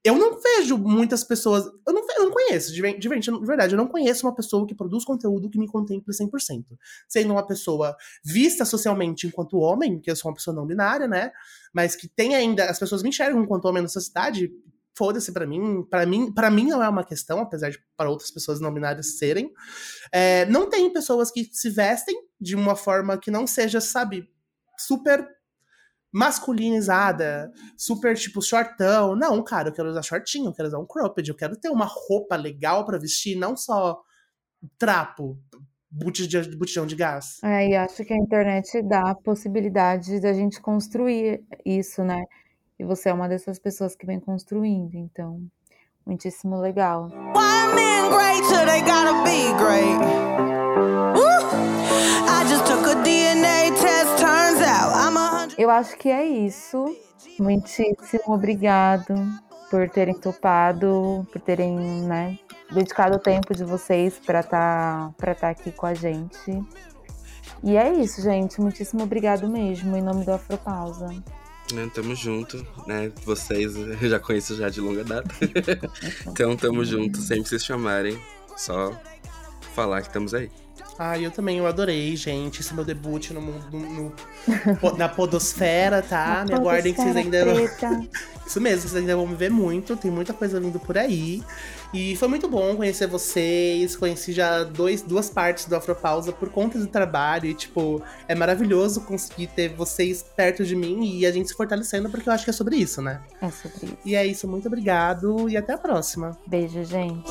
Eu não vejo muitas pessoas. Eu não, eu não conheço, de, de, de, verdade, eu não conheço uma pessoa que produz conteúdo que me contemple 100%. Sendo uma pessoa vista socialmente enquanto homem, que eu sou uma pessoa não binária, né? Mas que tem ainda. As pessoas me enxergam enquanto homem na sociedade, foda-se para mim. para mim, para mim não é uma questão, apesar de para outras pessoas não binárias serem. É, não tem pessoas que se vestem de uma forma que não seja, sabe, super masculinizada, super tipo shortão. Não, cara, eu quero usar shortinho, eu quero usar um cropped, eu quero ter uma roupa legal para vestir, não só trapo, botijão de gás. É, e acho que a internet dá a possibilidade da gente construir isso, né? E você é uma dessas pessoas que vem construindo, então, muitíssimo legal. Eu acho que é isso. Muitíssimo obrigado por terem topado, por terem, né, dedicado o tempo de vocês para estar tá, para estar tá aqui com a gente. E é isso, gente. Muitíssimo obrigado mesmo, em nome do Afropausa. Né, tamo junto, né? Vocês eu já conheço já de longa data. *laughs* então tamo junto, sempre se chamarem. Só falar que estamos aí. Ah, eu também, eu adorei, gente. Esse é meu debut no mundo, no, no, na podosfera, tá? Na Me aguardem que vocês ainda. *laughs* Isso mesmo, vocês ainda vão me ver muito. Tem muita coisa vindo por aí. E foi muito bom conhecer vocês. Conheci já dois, duas partes do Afropausa por conta do trabalho. E, tipo, é maravilhoso conseguir ter vocês perto de mim e a gente se fortalecendo, porque eu acho que é sobre isso, né? É sobre isso. E é isso, muito obrigado e até a próxima. Beijo, gente.